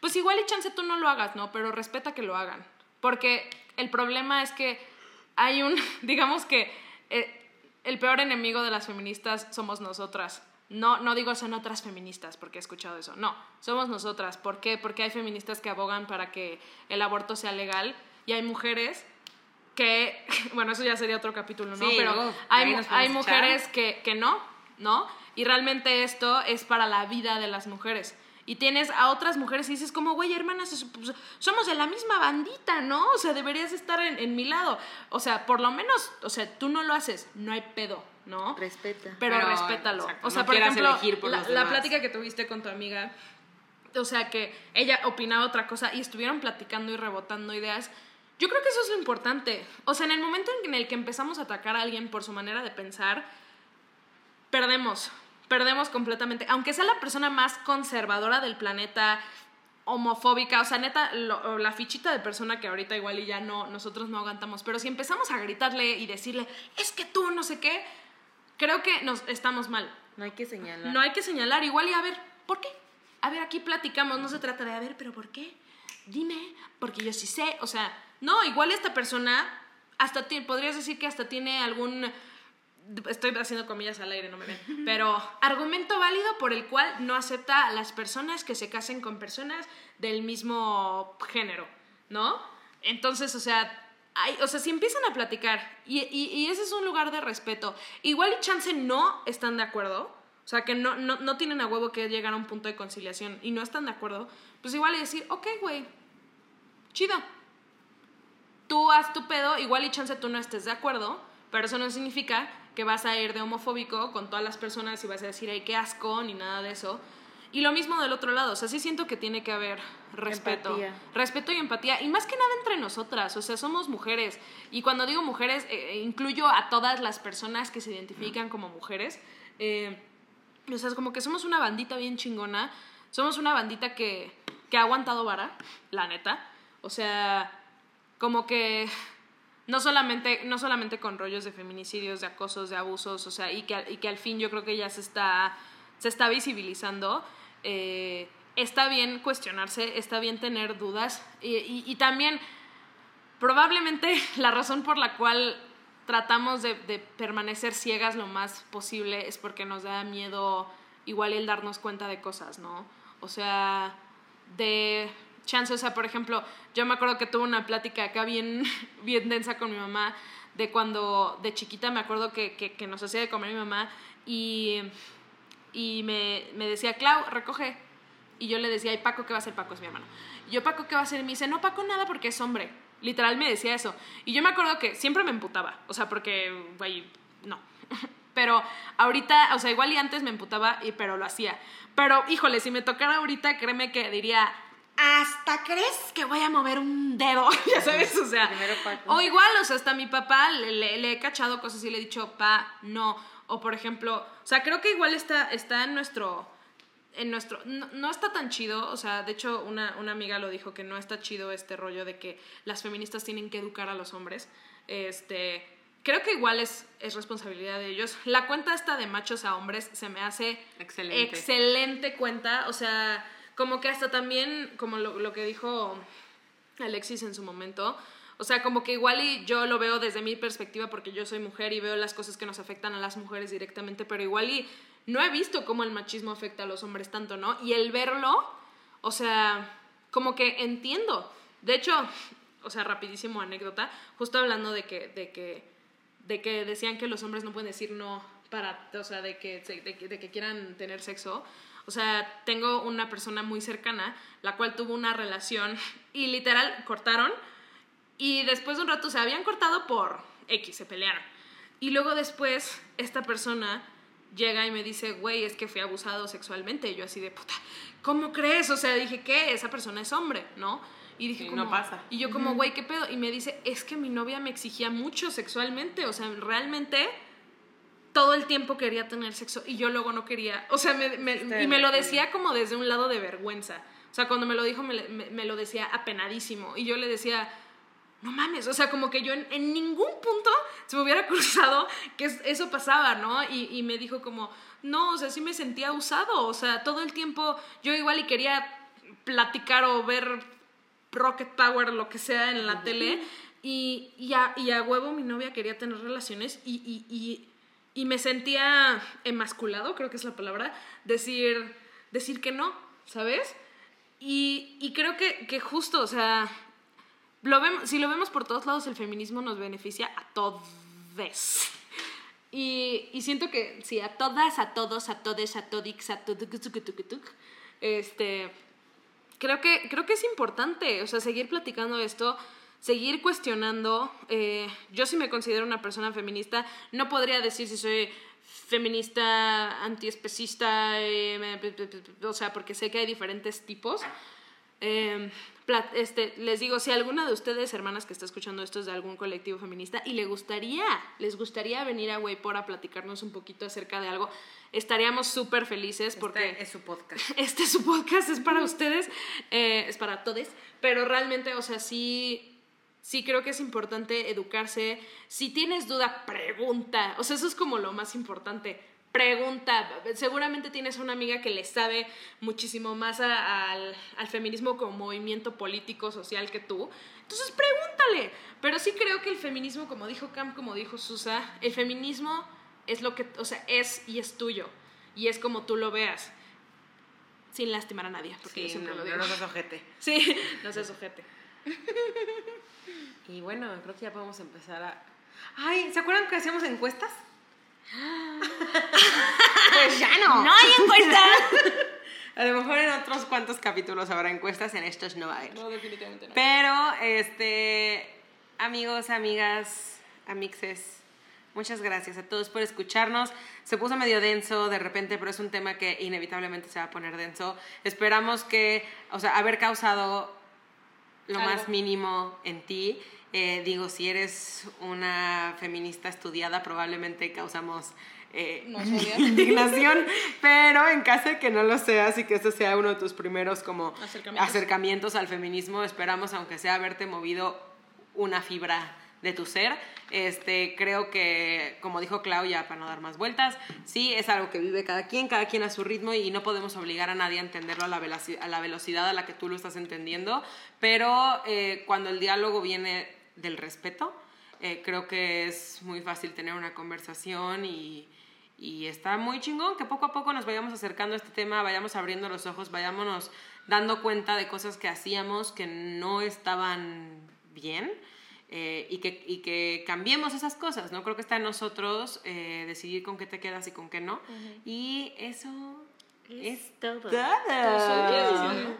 Speaker 2: pues igual y chance tú no lo hagas, ¿no? Pero respeta que lo hagan. Porque el problema es que hay un, digamos que eh, el peor enemigo de las feministas somos nosotras. No, no digo son otras feministas, porque he escuchado eso. No, somos nosotras. ¿Por qué? Porque hay feministas que abogan para que el aborto sea legal y hay mujeres que, bueno, eso ya sería otro capítulo, ¿no?
Speaker 4: Sí,
Speaker 2: Pero hay, hay mujeres que, que no, ¿no? Y realmente esto es para la vida de las mujeres. Y tienes a otras mujeres y dices como, güey, hermanas, es- pues, somos de la misma bandita, ¿no? O sea, deberías estar en, en mi lado. O sea, por lo menos, o sea, tú no lo haces, no hay pedo, ¿no?
Speaker 3: Respeta.
Speaker 2: pero,
Speaker 4: Pero,
Speaker 2: respétalo.
Speaker 4: exacto,
Speaker 2: o sea,
Speaker 4: no
Speaker 2: por
Speaker 4: quieras
Speaker 2: ejemplo,
Speaker 4: elegir por
Speaker 2: la,
Speaker 4: los
Speaker 2: la plática que tuviste con tu amiga, o sea, que ella opinaba otra cosa y estuvieron platicando y rebotando ideas. Yo creo que eso es lo importante. O sea, en el momento en el que empezamos a atacar a alguien por su manera de pensar, perdemos, perdemos completamente. Aunque sea la persona más conservadora del planeta, homofóbica, o sea, neta, lo- la fichita de persona que ahorita igual y ya no, nosotros no aguantamos, pero si empezamos a gritarle y decirle, es que tú no sé qué, creo que nos estamos mal.
Speaker 3: No hay que señalar.
Speaker 2: No hay que señalar, igual y a ver, ¿por qué? A ver, aquí platicamos, no se trata de, a ver, pero ¿por qué? Dime, porque yo sí sé, o sea, no, igual esta persona, hasta podrías decir que hasta tiene algún, estoy haciendo comillas al aire, no me ven, pero argumento válido por el cual no acepta a las personas que se casen con personas del mismo género, ¿no? Entonces, o sea, o sea, si empiezan a platicar y, y- y ese es un lugar de respeto, igual y chance no están de acuerdo, o sea, que no, no, no tienen a huevo que llegar a un punto de conciliación y no están de acuerdo, pues igual y decir, ok, güey, chido. Tú haz tu pedo, igual y chance tú no estés de acuerdo, pero eso no significa que vas a ir de homofóbico con todas las personas y vas a decir, ay, qué asco, ni nada de eso. Y lo mismo del otro lado, o sea, sí siento que tiene que haber respeto.
Speaker 3: Empatía.
Speaker 2: Respeto y empatía, y más que nada entre nosotras, o sea, somos mujeres. Y cuando digo mujeres, eh, incluyo a todas las personas que se identifican como mujeres. Eh, o sea, es como que somos una bandita bien chingona. Somos una bandita que, que ha aguantado vara, la neta. O sea, como que no solamente, no solamente con rollos de feminicidios, de acosos, de abusos, o sea, y que, al- y que al fin yo creo que ya se está, se está visibilizando. Eh, está bien cuestionarse, está bien tener dudas y, y- también probablemente la razón por la cual tratamos de, permanecer ciegas lo más posible es porque nos da miedo igual el darnos cuenta de cosas, ¿no? O sea, de chance, o sea, por ejemplo, yo me acuerdo que tuve una plática acá bien, bien densa con mi mamá de cuando de chiquita me acuerdo que, que nos hacía de comer mi mamá y, y me, me decía, Clau, recoge. Y yo le decía, ay, Paco, ¿qué va a hacer Paco? Es mi hermano. Y yo, Paco, ¿qué va a hacer? Y me dice, no, Paco, nada porque es hombre. Literal me decía eso. Y yo me acuerdo que siempre me emputaba. O sea, porque, güey, no. Pero ahorita, o sea, igual y antes me emputaba, y, pero lo hacía. Pero, híjole, si me tocara ahorita, créeme que diría, hasta crees que voy a mover un dedo, ya sabes, o sea. O igual, o sea, hasta mi papá le- le he cachado cosas y le he dicho, pa, no. O por ejemplo, o sea, creo que igual está, está en nuestro. En nuestro. No, no está tan chido. O sea, de hecho, una, una amiga lo dijo que no está chido este rollo de que las feministas tienen que educar a los hombres. Este. Creo que igual es, es responsabilidad de ellos. La cuenta esta de machos a hombres se me hace
Speaker 4: Excelente.
Speaker 2: excelente cuenta. O sea, como que hasta también, como lo, lo que dijo Alexis en su momento. O sea, como que igual y yo lo veo desde mi perspectiva porque yo soy mujer y veo las cosas que nos afectan a las mujeres directamente, pero igual y no he visto cómo el machismo afecta a los hombres tanto, ¿no? Y el verlo, o sea, como que entiendo. De hecho, o sea, rapidísimo anécdota, justo hablando de que, de que, de que decían que los hombres no pueden decir no para, o sea, de que, de que, de que quieran tener sexo. O sea, tengo una persona muy cercana, la cual tuvo una relación y literal cortaron y después de un rato se habían cortado por X, se pelearon. Y luego después esta persona llega y me dice, güey, es que fui abusado sexualmente. Y yo así de puta, ¿cómo crees? O sea, dije, ¿qué? Esa persona es hombre, ¿no? Y dije, como,
Speaker 4: no pasa.
Speaker 2: Y yo como, güey, ¿qué pedo? Y me dice, es que mi novia me exigía mucho sexualmente. O sea, realmente todo el tiempo quería tener sexo y yo luego no quería. O sea, me- me-
Speaker 3: Está
Speaker 2: y me lo decía como desde un lado de vergüenza. O sea, cuando me lo dijo, me, me- me lo decía apenadísimo. Y yo le decía, no mames, o sea, como que yo en, en ningún punto se me hubiera cruzado que es- eso pasaba, ¿no? Y, y me dijo como, no, o sea, sí me sentía usado, o sea, todo el tiempo yo igual y quería platicar o ver Rocket Power, lo que sea en la tele, y, y, a, y a huevo mi novia quería tener relaciones y, y, y, y me sentía emasculado, creo que es la palabra, decir, decir que no, ¿sabes? Y, y creo que, que justo, o sea, lo vemos, si lo vemos por todos lados, el feminismo nos beneficia a todos. Y, y siento que sí, a todas, a todos, a todes, a todix, a toducutucutucutuc, este, creo que, creo que es importante, o sea, seguir platicando esto, seguir cuestionando. eh, yo sí me considero una persona feminista, no podría decir si soy feminista, antiespecista, eh, o sea, porque sé que hay diferentes tipos. Eh, pla- este, les digo, si alguna de ustedes, hermanas que está escuchando esto es de algún colectivo feminista y le gustaría, les gustaría venir a Waypor a platicarnos un poquito acerca de algo, estaríamos súper felices porque
Speaker 4: Este es su podcast.
Speaker 2: este su podcast es para ustedes, eh, es para todos, pero realmente, o sea, sí, sí creo que es importante educarse. Si tienes duda, pregunta. O sea, eso es como lo más importante. Pregunta. Seguramente tienes una amiga que le sabe muchísimo más a- al, al feminismo como movimiento político, social que tú. Entonces pregúntale. Pero sí creo que el feminismo, como dijo Cam, como dijo Susa, el feminismo es lo que, o sea, es y es tuyo. Y es como tú lo veas sin lastimar a nadie, porque yo
Speaker 4: Sí,
Speaker 2: siempre
Speaker 4: no,
Speaker 2: lo
Speaker 4: no
Speaker 2: digo.
Speaker 4: nos das ojete.
Speaker 2: Sí, no seas ojete.
Speaker 4: Y bueno, creo que ya podemos empezar a... Ay, ¿se acuerdan que hacíamos encuestas? Pues ya no.
Speaker 2: hay encuesta!
Speaker 4: A lo mejor en otros cuantos capítulos habrá encuestas, en estos no va a haber.
Speaker 2: No, definitivamente no.
Speaker 4: Pero, este, amigos, amigas, amixes, muchas gracias a todos por escucharnos. Se puso medio denso de repente, pero es un tema que inevitablemente se va a poner denso. Esperamos que, o sea, haber causado lo
Speaker 2: Algo.
Speaker 4: más mínimo en ti. Eh, digo, si eres una feminista estudiada, probablemente causamos eh, indignación, pero en caso de que no lo seas y que este sea uno de tus primeros como
Speaker 2: Acercamientos.
Speaker 4: acercamientos al feminismo, esperamos, aunque sea haberte movido una fibra de tu ser. Este, creo que, como dijo Claudia, para no dar más vueltas, sí, es algo que vive cada quien, cada quien a su ritmo y no podemos obligar a nadie a entenderlo a la, veloci- a la velocidad a la que tú lo estás entendiendo, pero eh, cuando el diálogo viene del respeto, eh, creo que es muy fácil tener una conversación y, y está muy chingón que poco a poco nos vayamos acercando a este tema, vayamos abriendo los ojos, vayámonos dando cuenta de cosas que hacíamos que no estaban bien eh, y, que, y que cambiemos esas cosas, ¿no? Creo que está en nosotros eh, decidir con qué te quedas y con qué no. Y eso es,
Speaker 3: Es todo.
Speaker 4: todo.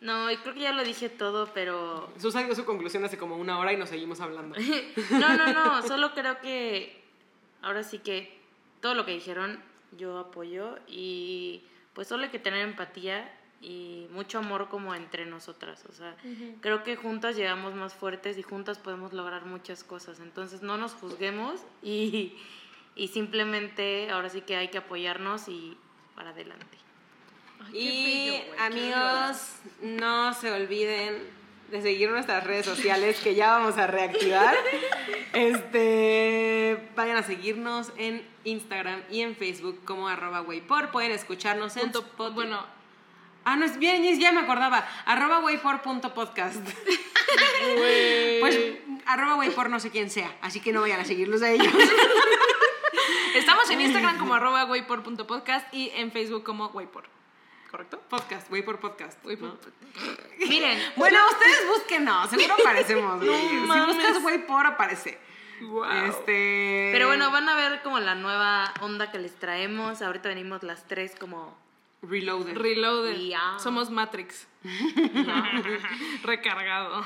Speaker 3: No, y creo que ya lo dije todo, pero
Speaker 4: Susan dio su conclusión hace como una hora y nos seguimos hablando.
Speaker 3: No, no, no, solo creo que ahora sí que todo lo que dijeron yo apoyo y pues solo hay que tener empatía y mucho amor como entre nosotras, o sea, creo que juntas llegamos más fuertes y juntas podemos lograr muchas cosas, entonces no nos juzguemos y, y simplemente ahora sí que hay que apoyarnos y para adelante.
Speaker 4: Y amigos, no se olviden de seguir nuestras redes sociales que ya vamos a reactivar. Este, vayan a seguirnos en Instagram y en Facebook como arroba waypor. Pueden escucharnos en
Speaker 2: bueno,
Speaker 4: Ah, no es bien, ya me acordaba. Arroba waypor.podcast. Pues arroba waypor no sé quién sea, así que no vayan a seguirlos a ellos.
Speaker 2: estamos en Instagram como arroba waypor.podcast y en Facebook como waypor. ¿Correcto?
Speaker 4: Podcast, waypor podcast.
Speaker 2: Waypor.
Speaker 4: ¿no?
Speaker 3: Miren,
Speaker 4: Bueno, ustedes búsquenos, seguro aparecemos. güey. si buscas waypor aparece.
Speaker 2: Wow.
Speaker 4: Este.
Speaker 3: pero bueno, van a ver como la nueva onda que les traemos, ahorita venimos las tres como
Speaker 4: Reloaded.
Speaker 2: Reloaded. Somos Matrix. Recargado.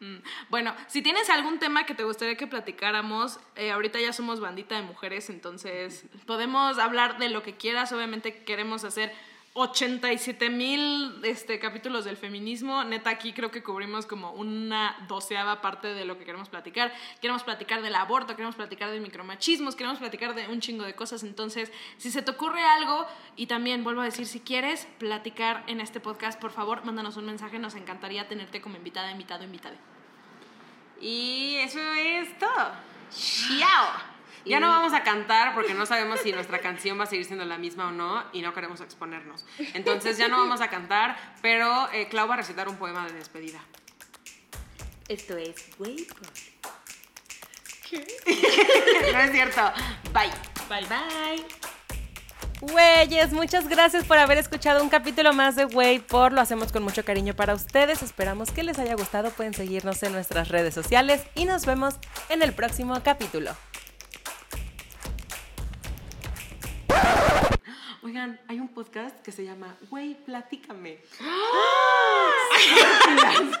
Speaker 2: Mm. bueno, si tienes algún tema que te gustaría que platicáramos, eh, ahorita ya somos bandita de mujeres, entonces podemos hablar de lo que quieras. Obviamente queremos hacer 87 mil este, capítulos del feminismo. Neta, aquí creo que cubrimos como una doceava parte de lo que queremos platicar. Queremos platicar del aborto, queremos platicar de micromachismos, queremos platicar de un chingo de cosas. Entonces, si se te ocurre algo, y también vuelvo a decir, si quieres platicar en este podcast, por favor, mándanos un mensaje. Nos encantaría tenerte como invitada, invitado, invitada.
Speaker 4: Y eso es todo. ¡Chao! Ya no vamos a cantar porque no sabemos si nuestra canción va a seguir siendo la misma o no y no queremos exponernos. Entonces ya no vamos a cantar, pero eh, Clau va a recitar un poema de despedida.
Speaker 3: Esto es Way
Speaker 4: no es cierto. Bye.
Speaker 2: Bye.
Speaker 3: Bye.
Speaker 5: Güeyes, muchas gracias por haber escuchado un capítulo más de Way por. Lo hacemos con mucho cariño para ustedes. Esperamos que les haya gustado. Pueden seguirnos en nuestras redes sociales y nos vemos en el próximo capítulo.
Speaker 4: Oigan, hay un podcast que se llama Güey, platícame.